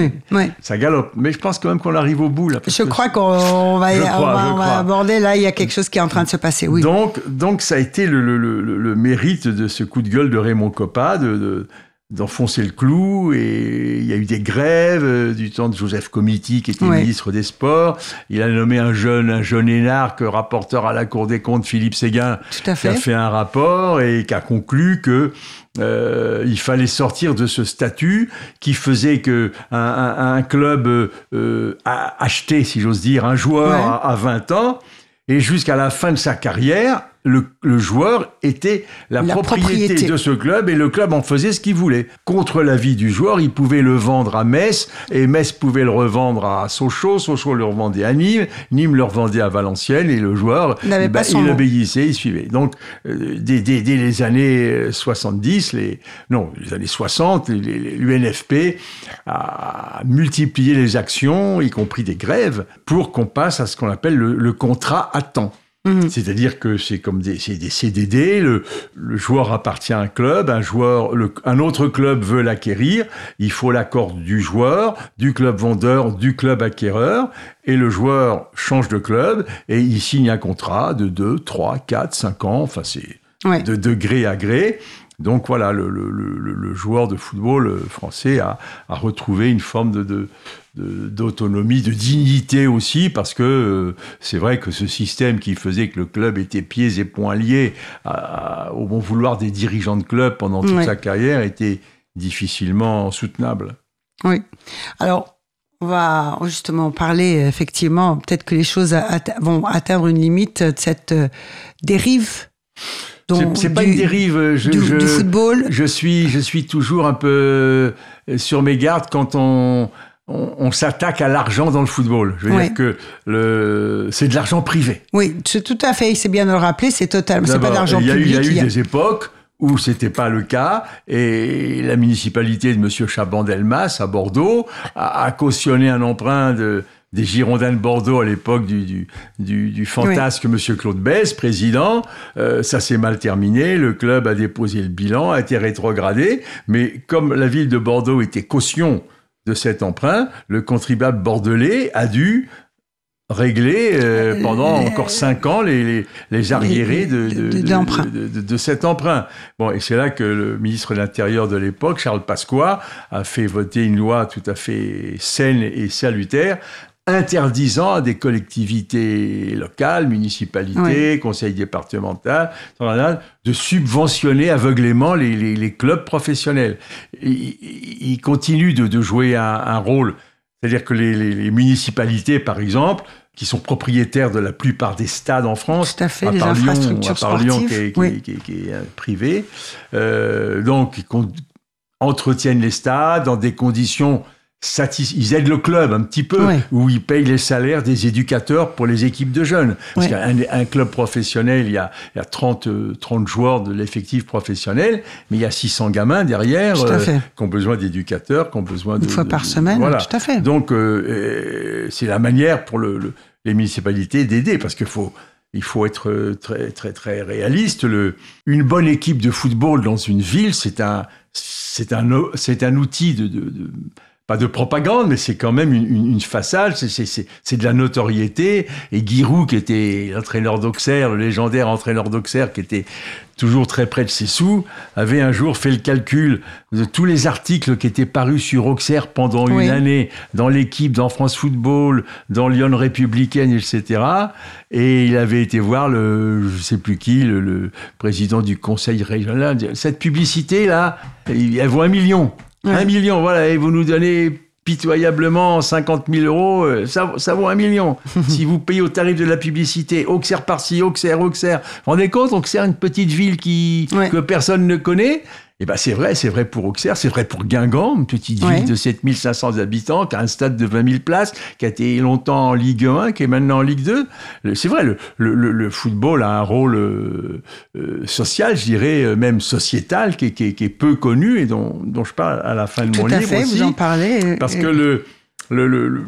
Ça galope. Mais je pense quand même qu'on arrive au bout. Là, je crois qu'on va, on va aborder, là, il y a quelque chose qui est en train de se passer, oui. Donc, donc ça a été le, le, le, mérite de ce coup de gueule de Raymond Coppa de, d'enfoncer le clou et il y a eu des grèves euh, du temps de Joseph Comiti qui était ministre des Sports. Il a nommé un jeune, un jeune énarque rapporteur à la Cour des comptes, Philippe Séguin, qui a fait. un rapport et qui a conclu que euh, il fallait sortir de ce statut qui faisait que un, un, club euh, a acheté, si j'ose dire, un joueur à, à 20 ans. Et jusqu'à la fin de sa carrière, le, joueur était la, propriété, de ce club et le club en faisait ce qu'il voulait. Contre l'avis du joueur, il pouvait le vendre à Metz et Metz pouvait le revendre à Sochaux, Sochaux le revendait à Nîmes, Nîmes le revendait à Valenciennes et le joueur, il, bah, il obéissait, il suivait. Donc, euh, dès, dès, dès, les années 70, les, non, les années 60, l'UNFP a multiplié les actions, y compris des grèves, pour qu'on passe à ce qu'on appelle le, le contrat à temps. Mhm. C'est-à-dire que c'est comme des, des CDD, le, le, joueur appartient à un club, un, joueur, le, un autre club veut l'acquérir, il faut l'accord du joueur, du club vendeur, du club acquéreur, et le joueur change de club et il signe un contrat de 2, 3, 4, 5 ans, enfin c'est de, de gré à gré. Donc voilà, le, le, le, joueur de football français a, a retrouvé une forme de, de, d'autonomie, de, dignité aussi, parce que euh, c'est vrai que ce système qui faisait que le club était pieds et poings liés au bon vouloir des dirigeants de club pendant toute sa carrière était difficilement soutenable. Oui. Alors, on va justement parler, effectivement, peut-être que les choses vont atteindre une limite de cette euh, dérive. C'est pas une dérive. Je, du, du, football. Je suis, je suis toujours un peu euh, sur mes gardes quand on, on, s'attaque à l'argent dans le football. Je veux dire que le, c'est de l'argent privé. Oui, c'est tout à fait. C'est bien de le rappeler. C'est totalement. C'est pas d'argent public. Il y a eu, des époques où c'était pas le cas et la municipalité de Monsieur Chaban-Delmas à Bordeaux a, cautionné un emprunt de des Girondins de Bordeaux à l'époque du, du, du, fantasque Monsieur Claude Besse, président. Euh, ça s'est mal terminé. Le club a déposé le bilan, a été rétrogradé. Mais comme la ville de Bordeaux était caution de cet emprunt, le contribuable bordelais a dû régler euh, pendant encore cinq ans les, les, les arriérés de- de- de cet emprunt. Bon, et c'est là que le ministre de l'Intérieur de l'époque, Charles Pasqua, a fait voter une loi tout à fait saine et salutaire interdisant à des collectivités locales, municipalités, conseils départementaux, de subventionner aveuglément les, les- les clubs professionnels. Ils il continue de, de jouer un, un rôle, c'est-à-dire que les, municipalités, par exemple, qui sont propriétaires de la plupart des stades en France, Tout à fait, à des part Lyon, infrastructures à part Lyon qui est, qui est- oui. qui est- qui est, euh, privé, euh, donc ils entretiennent les stades dans des conditions satis- ils aident le club un petit peu, où ils payent les salaires des éducateurs pour les équipes de jeunes. Parce Oui. qu'un un club professionnel, il y a, il y a 30, euh, 30 joueurs de l'effectif professionnel, mais il y a 600 gamins derrière euh, qui ont besoin d'éducateurs, qui ont besoin de... Une fois de- par de- semaine, Voilà. tout à fait. Donc, euh, c'est la manière pour le- le- les municipalités d'aider, parce qu'il faut, il faut être très, très, très réaliste. Le, une bonne équipe de football dans une ville, c'est un, c'est un, c'est un outil de- pas de propagande, mais c'est quand même une, une- une façade, c'est- de la notoriété. Et Giroud, qui était l'entraîneur d'Auxerre, le légendaire entraîneur d'Auxerre, qui était toujours très près de ses sous, avait un jour fait le calcul de tous les articles qui étaient parus sur Auxerre pendant Oui. une année, dans l'équipe, dans France Football, dans Lyon Républicaine, etc. Et il avait été voir le, je sais plus qui, le, le président du conseil régional. Cette publicité-là, elle vaut un million. Ouais. Un million, voilà, et vous nous donnez pitoyablement 50 000 euros, euh, ça, ça vaut un million. si vous payez au tarif de la publicité, Auxerre par-ci, Auxerre, Auxerre, vous vous rendez compte, Auxerre, une petite ville qui, Ouais. que personne ne connaît, et ben c'est vrai, c'est vrai pour Auxerre, c'est vrai pour Guingamp, une petite Ouais. ville de 7500 habitants, qui a un stade de 20 000 places, qui a été longtemps en Ligue 1, qui est maintenant en Ligue 2. Le- C'est vrai, le, le- le- le football a un rôle euh, euh, social, je dirais, euh, même sociétal, qui est, qui qui est peu connu et dont, dont je parle à la fin de Tout mon à livre fait, aussi. vous en parlez. Parce que le, le, le- le-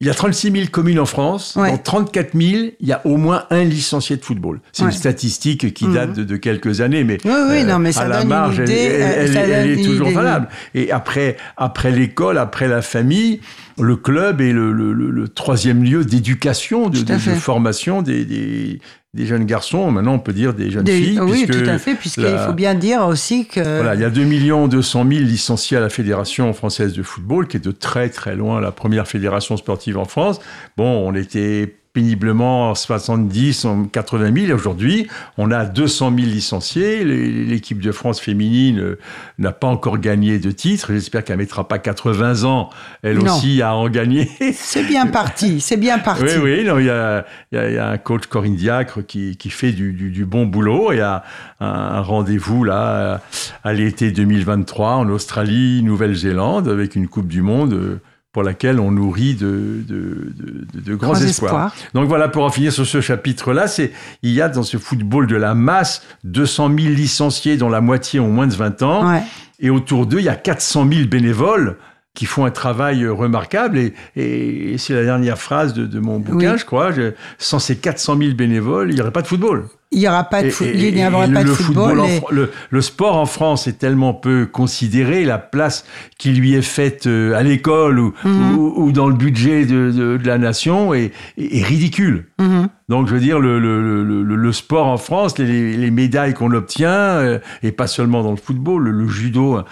il y a 36 000 communes en France. Ouais. Dans 34 000, il y a au moins un licencié de football. C'est Ouais. une statistique qui Mhm. date de, de quelques années, mais Oui, oui, non, mais ça à la donne une marge, elle- idée, elle, euh, elle- elle donne est une toujours valable. Et après, après l'école, après la famille, le club est le, le- le- le troisième lieu d'éducation, de, formation des, des, des jeunes garçons. Maintenant, on peut dire des jeunes des- filles. oui, tout à fait, puisqu'il faut bien dire aussi que. voilà, il y a 2 200 000 licenciés à la Fédération française de football, qui est de très très loin la première fédération sportive en France. Bon, on était péniblement en 70, en 80 000. Aujourd'hui, on a 200 000 licenciés. L'équipe de France féminine euh, n'a pas encore gagné de titre. J'espère qu'elle mettra pas 80 ans, elle Non. aussi, à en gagner. C'est bien parti, c'est bien parti. Oui, oui, il y a, y un coach Corinne Diacre qui, qui fait du, du- du bon boulot. Il y a un, un rendez-vous là à l'été 2023 en Australie, Nouvelle-Zélande, avec une Coupe du Monde euh, pour laquelle on nourrit de, de, de- de- de grands Grands espoirs. espoirs. Donc voilà, pour en finir sur ce chapitre-là, c'est il y a dans ce football de la masse 200 000 licenciés, dont la moitié ont moins de 20 ans. Ouais. Et autour d'eux, il y a 400 000 bénévoles qui font un travail remarquable. Et, et c'est la dernière phrase de, de mon bouquin, Oui. je crois. Je- sans ces 400 000 bénévoles, il n'y aurait pas de football. Il n'y aura pas de Et- foot- et- il n'y aura et pas de le football. en le, le sport en France est tellement peu considéré, la place qui lui est faite euh, à l'école ou, Mhm. ou, ou dans le budget de, de- de la nation est, ridicule. Mhm. Donc, je veux dire, le, le, sport en France, les, les médailles qu'on obtient, euh, et pas seulement dans le football, le, judo, euh,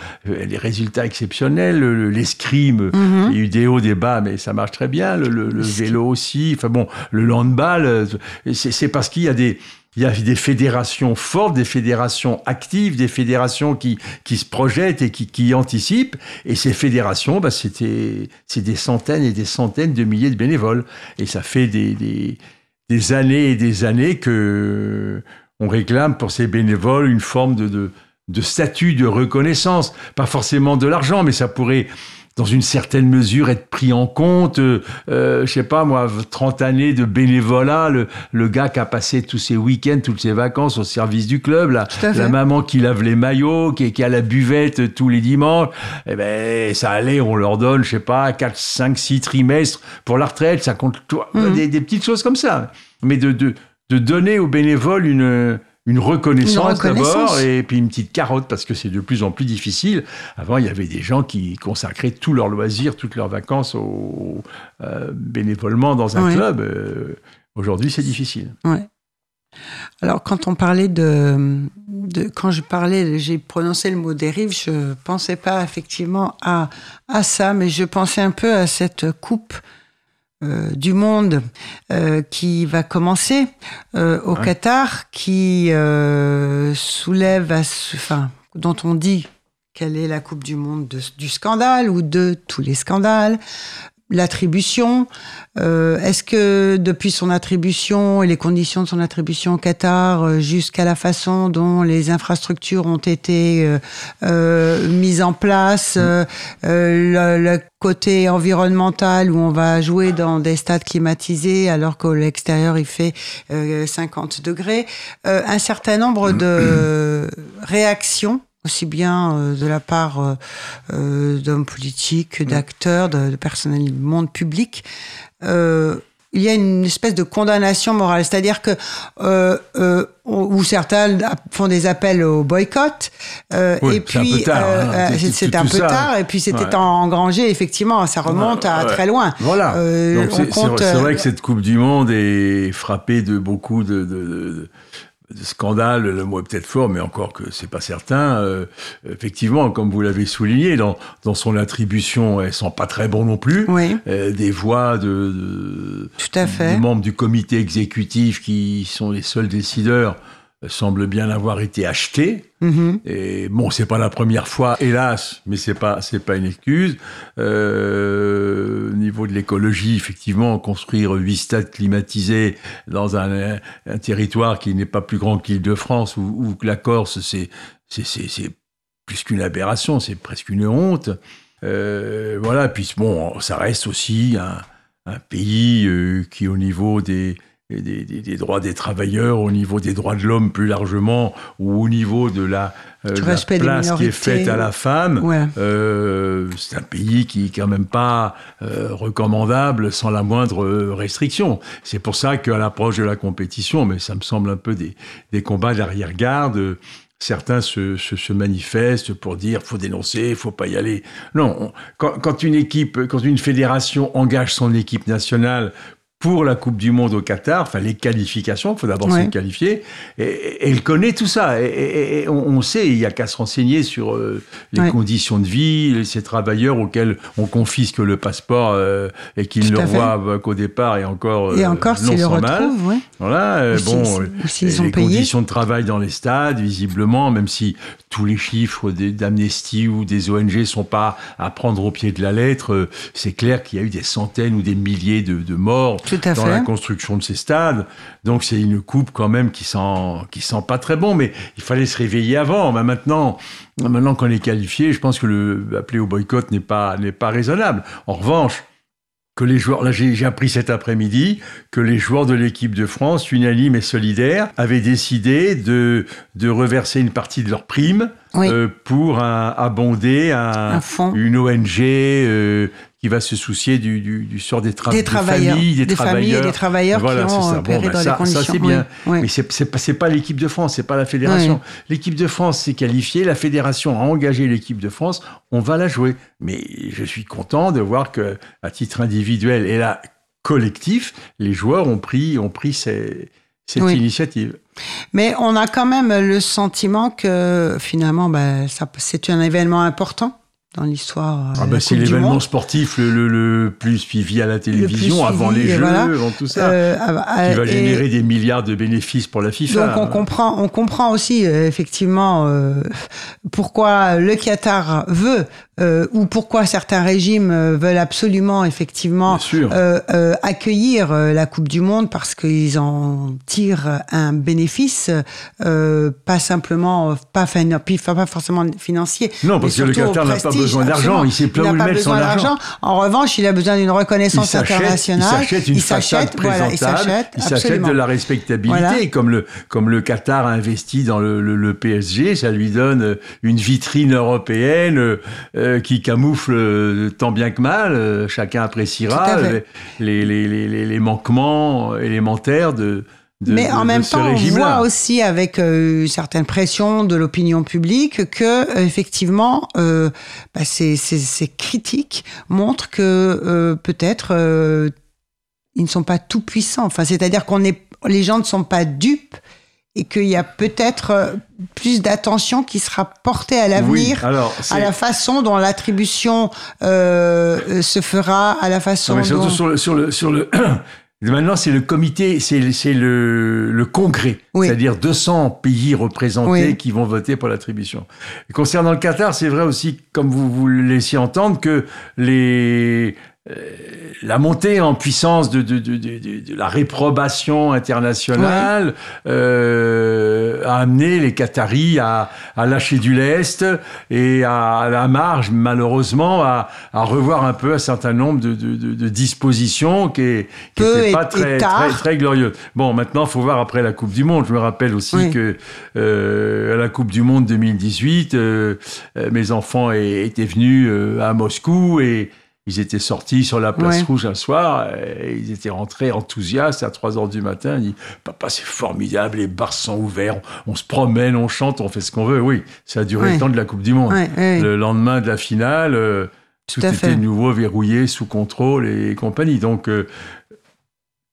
les résultats exceptionnels, le- le- l'escrime, Mhm. il y a eu des hauts, des bas, mais ça marche très bien, le, vélo aussi, enfin bon, le handball, c'est parce qu'il y a des... Il y a des fédérations fortes, des fédérations actives, des fédérations qui, qui se projettent et qui, qui anticipent. Et ces fédérations, bah, c'était, c'est des centaines et des centaines de milliers de bénévoles. Et ça fait des, des, années et des années que on réclame pour ces bénévoles une forme de, de statut de reconnaissance. Pas forcément de l'argent, mais ça pourrait, dans une certaine mesure, être pris en compte. Euh, euh, je sais pas, moi, 30 années de bénévolat, le, le gars qui a passé tous ses week-ends, toutes ses vacances au service du club, la, la maman qui lave les maillots, qui, qui a la buvette tous les dimanches, eh ben, ça allait, on leur donne, je sais pas, 4, 5, 6 trimestres pour la retraite, ça compte, Mhm. des, des petites choses comme ça. Mais de, de, de donner aux bénévoles une, Une reconnaissance. d'abord et puis une petite carotte parce que c'est de plus en plus difficile. Avant, il y avait des gens qui consacraient tous leurs loisirs, toutes leurs vacances au, euh, bénévolement dans un club. Euh, Aujourd'hui, c'est difficile. Ouais. Alors, quand on parlait de, de quand je parlais, j'ai prononcé le mot dérive, je pensais pas effectivement à, à ça, mais je pensais un peu à cette coupe euh, du monde euh, qui va commencer euh, au Ouais. Qatar, qui euh, soulève, à ce- enfin, dont on dit quelle est la Coupe du Monde de- du scandale ou de tous les scandales. L'attribution, euh, est-ce que depuis son attribution et les conditions de son attribution au Qatar, euh, jusqu'à la façon dont les infrastructures ont été euh, euh, mises en place, euh, euh, le, le côté environnemental où on va jouer dans des stades climatisés alors qu'à l'extérieur il fait euh, 50 degrés, euh, un certain nombre de réactions aussi bien euh, de la part euh, euh, d'hommes politiques, d'acteurs, de, de personnels du monde public, euh, il y a une espèce de condamnation morale. C'est-à-dire que euh, euh, où certains font des appels au boycott, euh, Oui, et c'est un puis peu tard, hein. Tout- tout- un peu ça. tard, et puis c'était Ouais. engrangé. Effectivement, ça remonte à Ouais. très loin. Voilà. C'est- compte, vrai que cette Coupe du Monde est frappée de beaucoup de, de- de- de scandales. Le mot est peut-être fort, mais encore que c'est pas certain. Euh, effectivement, comme vous l'avez souligné, dans, dans son attribution, elles sont pas très bons non plus. Oui, Euh, des voix de, de- tout à fait. des membres du comité exécutif qui sont les seuls décideurs euh, semblent bien avoir été achetés. Mhm. Et bon, c'est pas la première fois, hélas, mais c'est pas c'est pas une excuse. Euh, au niveau de l'écologie, effectivement, construire huit stades climatisés dans un, un territoire qui n'est pas plus grand que l'Île-de-France ou, ou que la Corse, c'est c'est plus qu'une aberration, c'est presque une honte. Euh, voilà, puis bon, ça reste aussi un, un pays euh, qui, au niveau des, des, des- des droits des travailleurs, au niveau des droits de l'homme plus largement, ou au niveau de la, euh, la place qui est faite à la femme, Ouais. euh, c'est un pays qui est quand même pas euh, recommandable sans la moindre restriction. C'est pour ça qu'à l'approche de la compétition, mais ça me semble un peu des, des combats d'arrière-garde, certains se, se, se manifestent pour dire faut dénoncer, faut pas y aller. Non, on- quand, quand une équipe, quand une fédération engage son équipe nationale pour la Coupe du Monde au Qatar, enfin les qualifications, il faut d'abord Ouais. se qualifier, et, et elle connaît tout ça. Et, et- et on, on sait, il n'y a qu'à se renseigner sur euh, les Ouais. conditions de vie, ces travailleurs auxels on confisque le passeport euh, et qu'ils ne voient qu'au départ et encore, Et euh, encore, non le mal. Voilà, euh, bon, euh, ont les conditions de travail dans les stades, visiblement, même si tous les chiffres d'Amnesty ou des ONG sont pas à prendre au pied de la lettre, euh, c'est clair qu'il y a eu des centaines ou des milliers de, de morts Tout à dans fait. la construction de ces stades. Donc c'est une coupe quand même qui sent, qui sent pas très bon, mais il fallait se réveiller avant. Mais maintenant, maintenant qu'on est qualifié, je pense que le appeler au boycott n'est pas, n'est pas raisonnable. En revanche, que les joueurs, là j'ai appris cet après-midi que les joueurs de l'équipe de France, unanimes et solidaires, avaient décidé de, de reverser une partie de leur prime Oui. euh, pour un- abonder un, Un une ONG euh, qui va se soucier du, du, du sort des, tra- des des travailleurs, familles, des, familles et des travailleurs Voilà, qui ont ça. Bon, ben dans ça- les conditions. Ça, c'est bien. Oui, oui. Mais c'est pas, pas l'équipe de France, c'est pas la fédération. Oui. L'équipe de France s'est qualifiée, la fédération a engagé l'équipe de France, on va la jouer. Mais je suis content de voir que, à titre individuel et là, collectif, les joueurs ont pris, ont pris ces- cette Oui. initiative. Mais on a quand même le sentiment que finalement, ben, c'est un événement important dans l'histoire. euh, Ah bah, c'est l'événement sportif le, le- le plus suivi à la télévision, avant suivi, les Jeux, voilà. avant tout ça, Euh, qui va euh, générer des milliards de bénéfices pour la FIFA. Donc on comprend, on comprend aussi effectivement euh, pourquoi le Qatar veut euh, ou pourquoi certains régimes veulent absolument effectivement accueillir la Coupe du Monde parce qu'ils en tirent un bénéfice, pas simplement, pas, pas forcément financier. Non, parce mais que le Qatar n'a pas prestige, besoin d'argent, il sait pas où n'a le pas mettre son besoin argent. En revanche, il a besoin d'une il reconnaissance s'achète, il internationale. s'achète une Il façade s'achète, voilà, il présentable, s'achète, il s'achète absolument. de la respectabilité. Voilà. Comme le, comme le Qatar a investi dans le, le- le PSG, ça lui donne euh, une vitrine européenne euh, euh, qui camoufle euh, tant bien que mal. euh, chacun appréciera les manquements élémentaires de, de, Mais de- en même temps, on voit aussi avec euh, certaines pressions de l'opinion publique que euh, effectivement, euh, bah, ces, ces- ces critiques montrent que euh, peut-être ils ne sont pas tout puissants. Enfin, c'est-à-dire qu'on est, les gens ne sont pas dupes et qu'il y a peut-être plus d'attention qui sera portée à l'avenir. Oui, à la façon dont l'attribution euh, se fera, à la façon Non, mais surtout dont... sur le, sur le, sur le Maintenant, c'est le comité, c'est le, le congrès, Oui. c'est-à-dire 200 pays représentés Oui. qui vont voter pour l'attribution. Concernant le Qatar, c'est vrai aussi, comme vous vous le laissiez entendre, que les, la montée en puissance de, de, de, de- de- de la réprobation internationale euh, a amené les Qataris à, à lâcher du lest et à, à la marge, malheureusement, à, à revoir un peu un certain nombre de, de, de- de dispositions qui n'étaient pas très, très, très glorieuses. Bon, maintenant, il faut voir après la Coupe du Monde. Je me rappelle aussi Oui. que euh, à la Coupe du Monde 2018, euh, euh, mes enfants étaient venus euh, à Moscou et ils étaient sortis sur la place Ouais. rouge un soir, et ils étaient rentrés enthousiastes à 3 heures du matin. Ils disent Papa, c'est formidable, les bars sont ouverts, on, se promène, on chante, on fait ce qu'on veut. Oui, ça a duré Ouais. le temps de la Coupe du Monde. Ouais. Le lendemain de la finale, euh, Tout était de nouveau verrouillé, sous contrôle et compagnie. Donc, euh,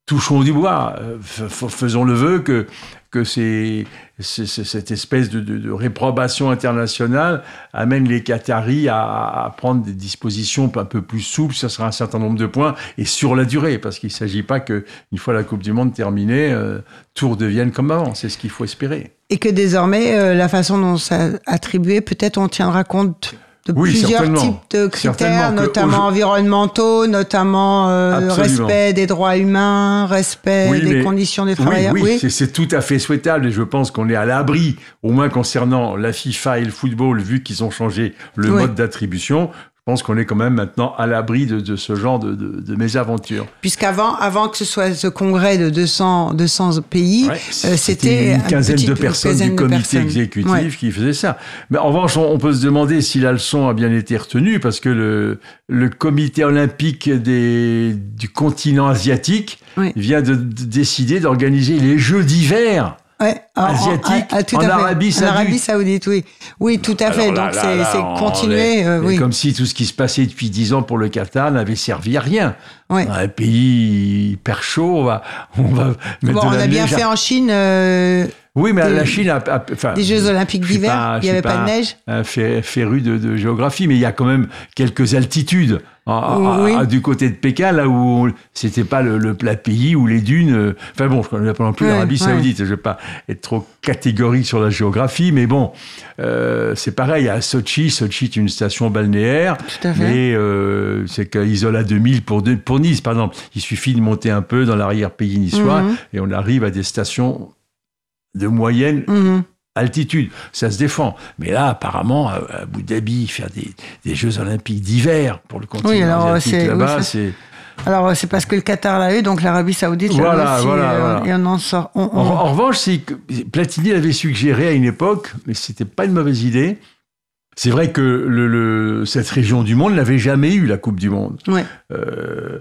touchons du bois, euh, faisons le vœu que, que cette espèce de, réprobation internationale amène les Qataris à, prendre des dispositions un peu plus souples sur un certain nombre de points et sur la durée, parce qu'il ne s'agit pas que une fois la Coupe du Monde terminée, euh, tout redevienne comme avant. C'est ce qu'il faut espérer. Et que désormais, euh, la façon dont ça attribué, peut-être on tiendra compte de Oui, plusieurs types de critères, notamment au- environnementaux, notamment euh, respect des droits humains, respect Oui, des mais- conditions des Oui, travailleurs. oui, c'est- c'est tout à fait souhaitable et je pense qu'on est à l'abri, au moins concernant la FIFA et le football, vu qu'ils ont changé le Oui. mode d'attribution. Je pense qu'on est quand même maintenant à l'abri de, de ce genre de, de, de mésaventures. Puisqu'avant avant que ce soit ce congrès de 200, 200 pays, Ouais, euh, c'était une quinzaine de personnes quinzaine du comité personnes. exécutif Ouais. qui faisaient ça. Mais en revanche, on, on peut se demander si la leçon a bien été retenue, parce que le, le comité olympique des, du continent asiatique vient de décider d'organiser les Jeux d'hiver. Ouais, en- en- Asiatique, ah, ah, en. Arabie Saoudite. Arabie Saoudite, oui. Oui, tout à fait. Là, Donc c'est continuer. est- euh, oui. Comme si tout ce qui se passait depuis dix ans pour le Qatar n'avait servi à rien. Ouais. Un pays hyper chaud, on va, on va mettre Bon, de on la a bien neige à- fait en Chine euh, Oui, mais des- la Chine a, a- enfin, des Jeux Olympiques d'hiver. Il n'y avait pas de neige. un fé- féru de, de géographie, mais il y a quand même quelques altitudes. À- Oui. à- du côté de Pékin, là où c'était pas le, le plat pays où les dunes. euh, Enfin bon, je connais pas non plus Ouais, l'Arabie ouais. Saoudite. Je vais pas être trop catégorique sur la géographie, mais bon, euh, c'est pareil à Sochi. Sochi est une station balnéaire, mais euh, c'est qu'Isola 2000 pour, de- pour Nice, par exemple. Il suffit de monter un peu dans l'arrière-pays niçois Mhm. et on arrive à des stations de moyenne Mhm. Altitude, ça se défend. Mais là, apparemment, à Abu Dhabi, faire des, des Jeux Olympiques d'hiver pour le continent Oui, alors, c'est- là-bas, oui, c'est... Alors c'est parce que le Qatar l'a eu, donc l'Arabie Saoudite l'a Voilà, aussi, voilà, euh, voilà. et on en sort. on- on- En, en revanche, Platini avait suggéré à une époque, mais c'était pas une mauvaise idée. C'est vrai que le, le- cette région du monde n'avait jamais eu la Coupe du Monde. Ouais. Euh,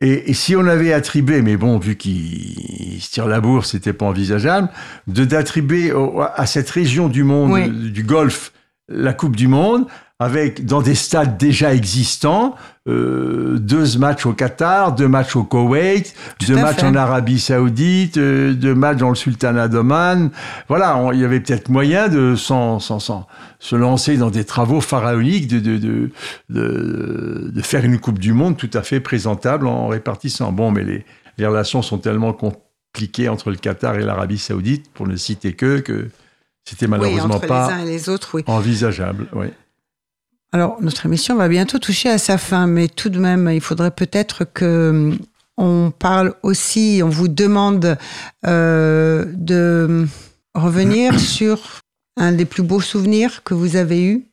et, et si on avait attribué, mais bon, vu qu'il se tire la bourse, c'était pas envisageable, de d'attribuer à cette région du monde, Oui. du Golfe, la Coupe du Monde, avec dans des stades déjà existants, euh, deux matchs au Qatar, deux matchs au Koweït, Tout deux matchs fait. en Arabie Saoudite, euh, deux matchs dans le Sultanat d'Oman. Voilà, il y avait peut-être moyen de sans, sans, sans, se lancer dans des travaux pharaoniques, de, de, de, de, de faire une Coupe du Monde tout à fait présentable en répartissant. Bon, mais les, les relations sont tellement compliquées entre le Qatar et l'Arabie Saoudite, pour ne citer que, que c'était oui, malheureusement entre pas les uns et les autres, oui. envisageable. Oui. Alors, notre émission va bientôt toucher à sa fin, mais tout de même, il faudrait peut-être que hum, on parle aussi, on vous demande euh, de revenir sur un des plus beaux souvenirs que vous avez eu,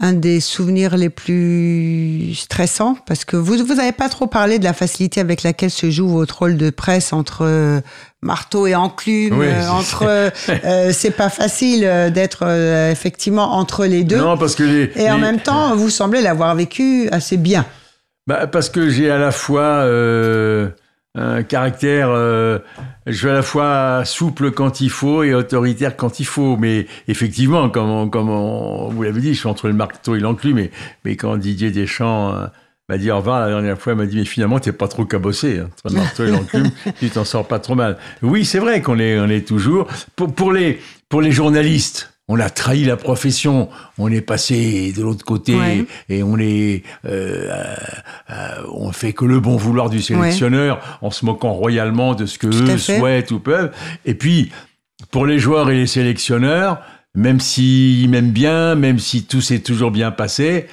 un des souvenirs les plus stressants, parce que vous vous n'avez pas trop parlé de la facilité avec laquelle se joue votre rôle de presse entre euh, marteau et enclume, Oui, euh, entre euh, c'est pas facile d'être euh, effectivement entre les deux. Non, parce que les, Et en même temps, vous semblez l'avoir vécu assez bien. Bah, parce que j'ai à la fois un caractère, euh, je suis à la fois souple quand il faut et autoritaire quand il faut. Mais effectivement, comme, on- comme on- vous l'avez dit, je suis entre le marteau et l'enclume. Mais, mais quand Didier Deschamps euh, m'a dit au revoir la dernière fois, il m'a dit mais finalement t'es pas trop cabossé hein, entre le marteau et l'enclume, tu t'en sors pas trop mal. Oui, c'est vrai qu'on est, on est toujours pour, pour les pour les journalistes. On a trahi la profession, on est passé de l'autre côté Ouais. et on est, euh, euh, euh, on fait que le bon vouloir du sélectionneur en se moquant royalement de ce que Tout eux souhaitent ou peuvent. Et puis, pour les joueurs et les sélectionneurs, même s'ils m'aiment bien, même si tout s'est toujours bien passé,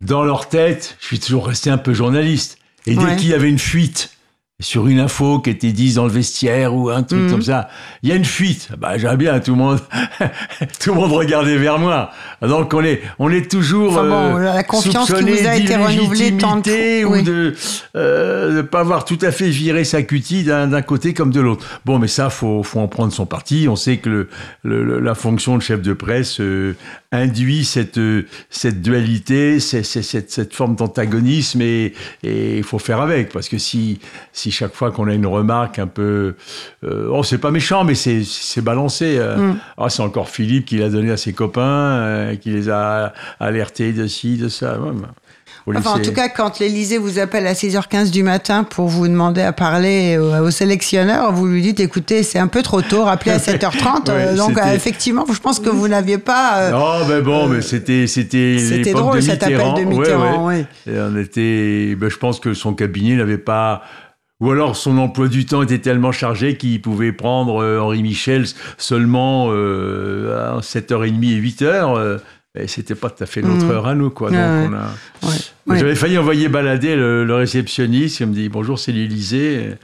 dans leur tête, je suis toujours resté un peu journaliste. Et dès Ouais. qu'il y avait une fuite sur une info qui était dite dans le vestiaire ou un truc Mhm. comme ça, il y a une fuite. Bah, j'aime bien, tout le monde, tout le monde regardait vers moi. Donc on est, on est toujours Enfin bon, euh, la confiance qui vous a été renouvelée tant de ou Oui. de ne pas avoir tout à fait viré sa cutie d'un côté comme de l'autre. Bon, mais ça, faut, faut en prendre son parti. On sait que le, le- le- la fonction de chef de presse euh, induit cette, euh, cette dualité, c'est- cette, cette forme d'antagonisme et et il faut faire avec. Parce que si, si chaque fois qu'on a une remarque un peu... euh, oh, c'est pas méchant, mais c'est c'est balancé. euh, Mm. Ah, c'est encore Philippe qui l'a donné à ses copains, euh, qui les a alertés de ci, de ça. Ouais, bah, Enfin, en tout cas, quand l'Élysée vous appelle à 6h15 du matin pour vous demander à parler au, au sélectionneur, vous lui dites écoutez, c'est un peu trop tôt, rappelez à 7h30. Ouais, Euh, donc, effectivement, je pense que vous n'aviez pas. Non, mais bon, mais c'était c'était drôle de cet appel de Mitterrand. ouais. oui. Et on était, ben, je pense que son cabinet n'avait pas, ou alors son emploi du temps était tellement chargé qu'il pouvait prendre euh, Henri Michel seulement euh, à 7h30 et 8h. euh, et c'était pas tout à fait notre Mhm. heure à nous, quoi. Donc Ouais, on a. Ouais. Mais Ouais. J'avais failli envoyer balader le, le réceptionniste. Il me dit bonjour, c'est l'Élysée.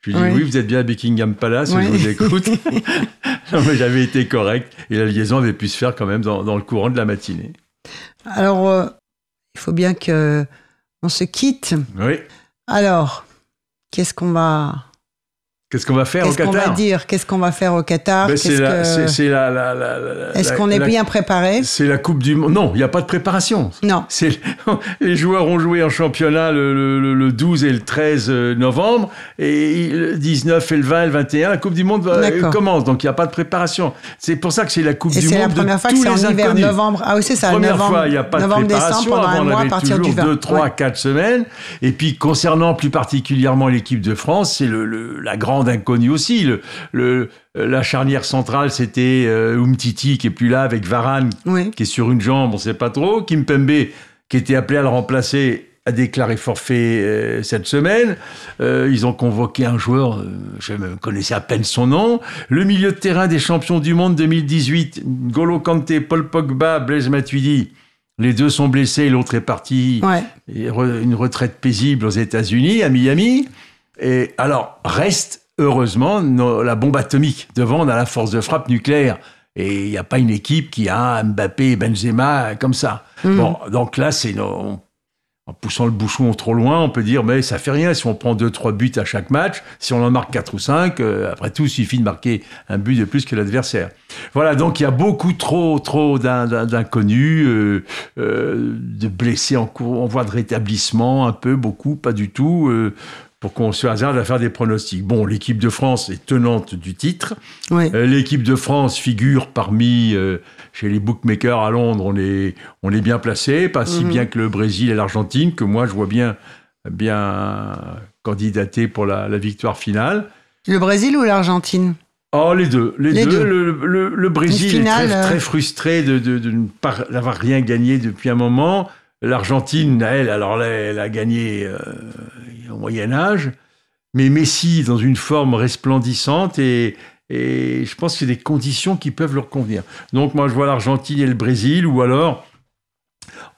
Je lui dis Ouais. oui, vous êtes bien à Buckingham Palace, je vous écoute. non, mais j'avais été correct et la liaison avait pu se faire quand même dans, dans le courant de la matinée. Alors, euh, il faut bien que on se quitte. Oui. Alors, qu'est-ce qu'on va, Qu'est-ce qu'on va faire au qu'est-ce qu'on Qatar va dire? Qu'est-ce qu'on va faire au Qatar? Ben, c'est la, que- c'est- c'est la, la- la- la- Est-ce qu'on est bien préparé? C'est la Coupe du Monde. Non, il n'y a pas de préparation. Non. C'est les joueurs ont joué en championnat le, le- le 12 et le 13 novembre et le 19 et le 20 et le 21 la Coupe du Monde D'accord. commence donc il n'y a pas de préparation. C'est pour ça que c'est la Coupe Et du c'est Monde la première de fois que c'est en hiver, novembre. Ah oui, c'est ça. Première novembre, fois, il n'y a pas de novembre, préparation. décembre, pendant Avant, un on mois à partir toujours 20. 2, 3, Ouais. 4 semaines. Et puis, concernant plus particulièrement l'équipe de France, c'est le- la grande inconnue aussi. Le, le- la charnière centrale, c'était euh, Umtiti qui est plus là avec Varane Oui. qui est sur une jambe, on ne sait pas trop. Kimpembe, qui était appelé à le remplacer, a déclaré forfait euh, cette semaine. Euh, ils ont convoqué un joueur, euh, je connaissais à peine son nom. Le milieu de terrain des champions du monde 2018, Golo Kanté, Paul Pogba, Blaise Matuidi. Les deux sont blessés, l'autre est parti. Ouais. Une retraite paisible aux États-Unis, à Miami. Et alors, reste heureusement la bombe atomique. Devant, on a la force de frappe nucléaire. Et il n'y a pas une équipe qui a Mbappé Benzema comme ça. Mhm. Bon, donc là, c'est en poussant le bouchon trop loin, on peut dire, mais ça fait rien si on prend deux, trois buts à chaque match. Si on en marque quatre ou cinq, euh, après tout, il suffit de marquer un but de plus que l'adversaire. Voilà, donc il y a beaucoup trop, trop d'in- d'in- d'inconnus, euh, euh, de blessés en, cours, en voie de rétablissement, un peu, beaucoup, pas du tout, pour qu'on se hasarde à faire des pronostics. Bon, l'équipe de France est tenante du titre. Oui. Euh, L'équipe de France figure parmi, euh, chez les bookmakers à Londres, on est, on est bien placé, pas si Mhm. bien que le Brésil et l'Argentine, que moi je vois bien, bien candidater pour la, la victoire finale. Le Brésil ou l'Argentine? Oh, les deux. Les, Les deux. deux. Le, le- le Brésil finale, est très, euh, très frustré de, de, de ne pas d'avoir rien gagné depuis un moment. L'Argentine, elle, alors là, elle a gagné euh, au Moyen Âge. Mais Messi, dans une forme resplendissante, et, et je pense y a des conditions qui peuvent leur convenir. Donc moi, je vois l'Argentine et le Brésil, ou alors,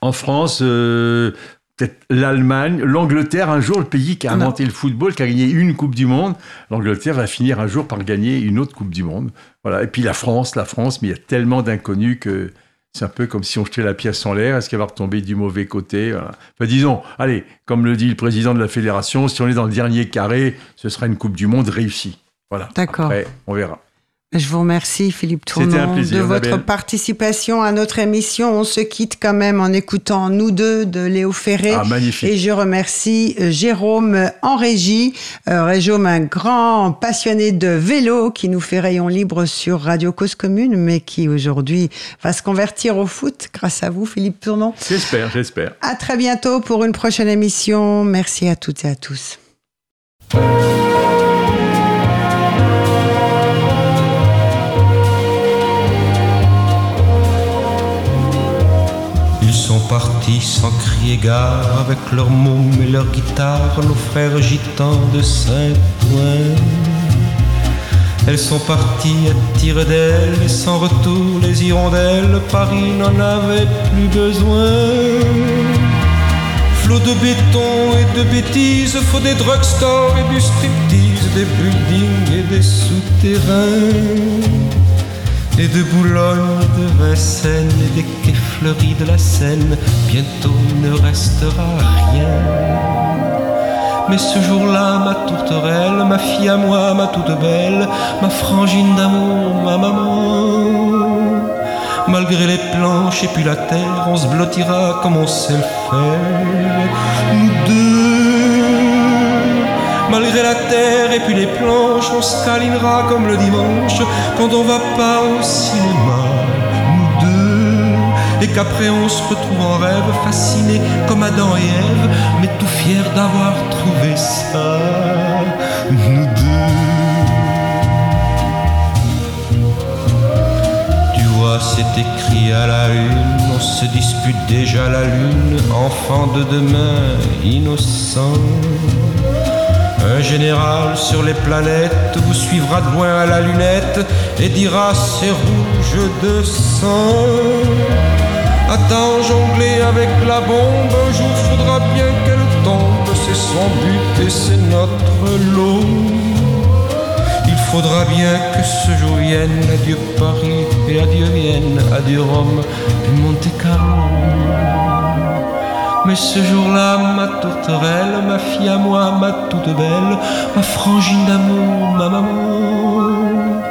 en France, euh, peut-être l'Allemagne, l'Angleterre, un jour, le pays qui a inventé le football, qui a gagné une Coupe du Monde, l'Angleterre va finir un jour par gagner une autre Coupe du Monde. Voilà. Et puis la France, la France, mais il y a tellement d'inconnus que c'est un peu comme si on jetait la pièce en l'air. Est-ce qu'elle va retomber du mauvais côté Voilà. Enfin, disons, allez, comme le dit le président de la fédération, si on est dans le dernier carré, ce sera une Coupe du Monde réussie. Voilà. D'accord. On verra. Je vous remercie Philippe Tournon de votre participation à notre émission. On se quitte quand même en écoutant Nous deux de Léo Ferré. Ah, magnifique. Et je remercie euh, Jérôme en régie. Euh, Jérôme, un grand passionné de vélo qui nous fait rayon libre sur Radio Cause Commune, mais qui aujourd'hui va se convertir au foot grâce à vous Philippe Tournon. J'espère, j'espère. À très bientôt pour une prochaine émission. Merci à toutes et à tous. Partis sans crier gare avec leurs mômes et leurs guitares, nos frères gitans de Saint-Ouen. Elles sont parties à tire d'elles et sans retour les hirondelles, Paris n'en avait plus besoin. De béton et de bêtises, faut des drugstores et du striptease, des buildings et des souterrains et de Boulogne, de Vincennes et des quais fleuris de la Seine, bientôt ne restera rien. Mais ce jour-là, ma tourterelle, ma fille à moi, ma toute belle, ma frangine d'amour, ma maman, malgré les planches et puis la terre, on se blottira comme on sait le faire, nous deux malgré la terre et puis les planches, on se câlinera comme le dimanche quand on va pas au cinéma, nous deux, et qu'après on se retrouve en rêve, fascinés comme Adam et Ève, mais tout fiers d'avoir trouvé ça, nous deux. Tu vois, c'est écrit à la une, on se dispute déjà la lune, enfant de demain, innocent. Un général sur les planètes vous suivra de loin à la lunette et dira c'est rouge de sang. Attends, jongler avec la bombe, un jour faudra bien qu'elle tombe, c'est son but et c'est notre lot. Il faudra bien que ce jour vienne, adieu Paris et adieu Vienne, adieu Rome, puis Monte Carlo. Mais ce jour-là, ma tourterelle, ma fille à moi, ma toute belle, ma frangine d'amour, ma maman.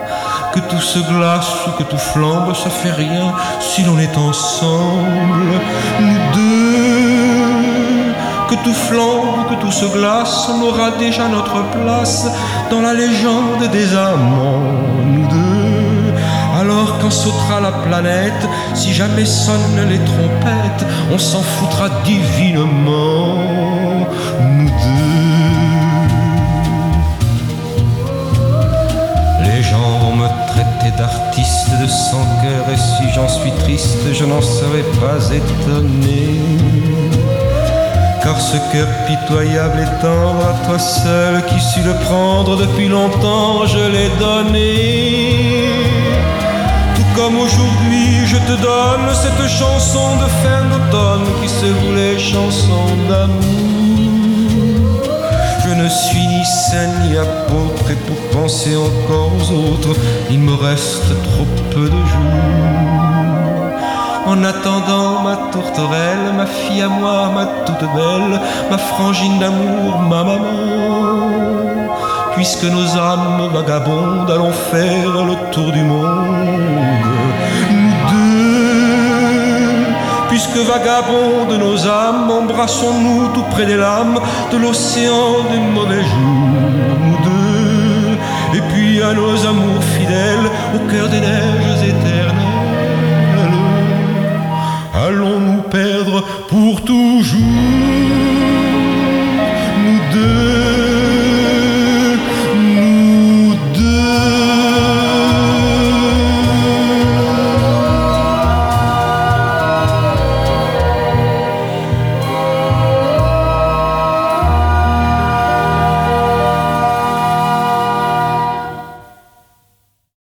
Que tout se glace ou que tout flambe, ça fait rien si l'on est ensemble, nous deux. Que tout flambe que tout se glace, on aura déjà notre place dans la légende des amants, nous deux. Quand sautera la planète, si jamais sonnent les trompettes, on s'en foutra divinement, nous deux. Les gens vont me traiter d'artiste de sans cœur, et si j'en suis triste, je n'en serais pas étonné. Car ce cœur pitoyable et tendre à toi seul qui suis le prendre depuis longtemps, je l'ai donné comme aujourd'hui je te donne cette chanson de fin d'automne qui se voulait chanson d'amour. Je ne suis ni saint ni apôtre et pour penser encore aux autres, il me reste trop peu de jours. En attendant ma tourterelle, ma fille à moi, ma toute belle, ma frangine d'amour, ma maman puisque nos âmes vagabondes allons faire le tour du monde. Nous deux, puisque vagabondes nos âmes, embrassons-nous tout près des lames de l'océan des mauvais jours. Nous deux, et puis à nos amours fidèles, au cœur des neiges éternelles, allons nous perdre pour toujours?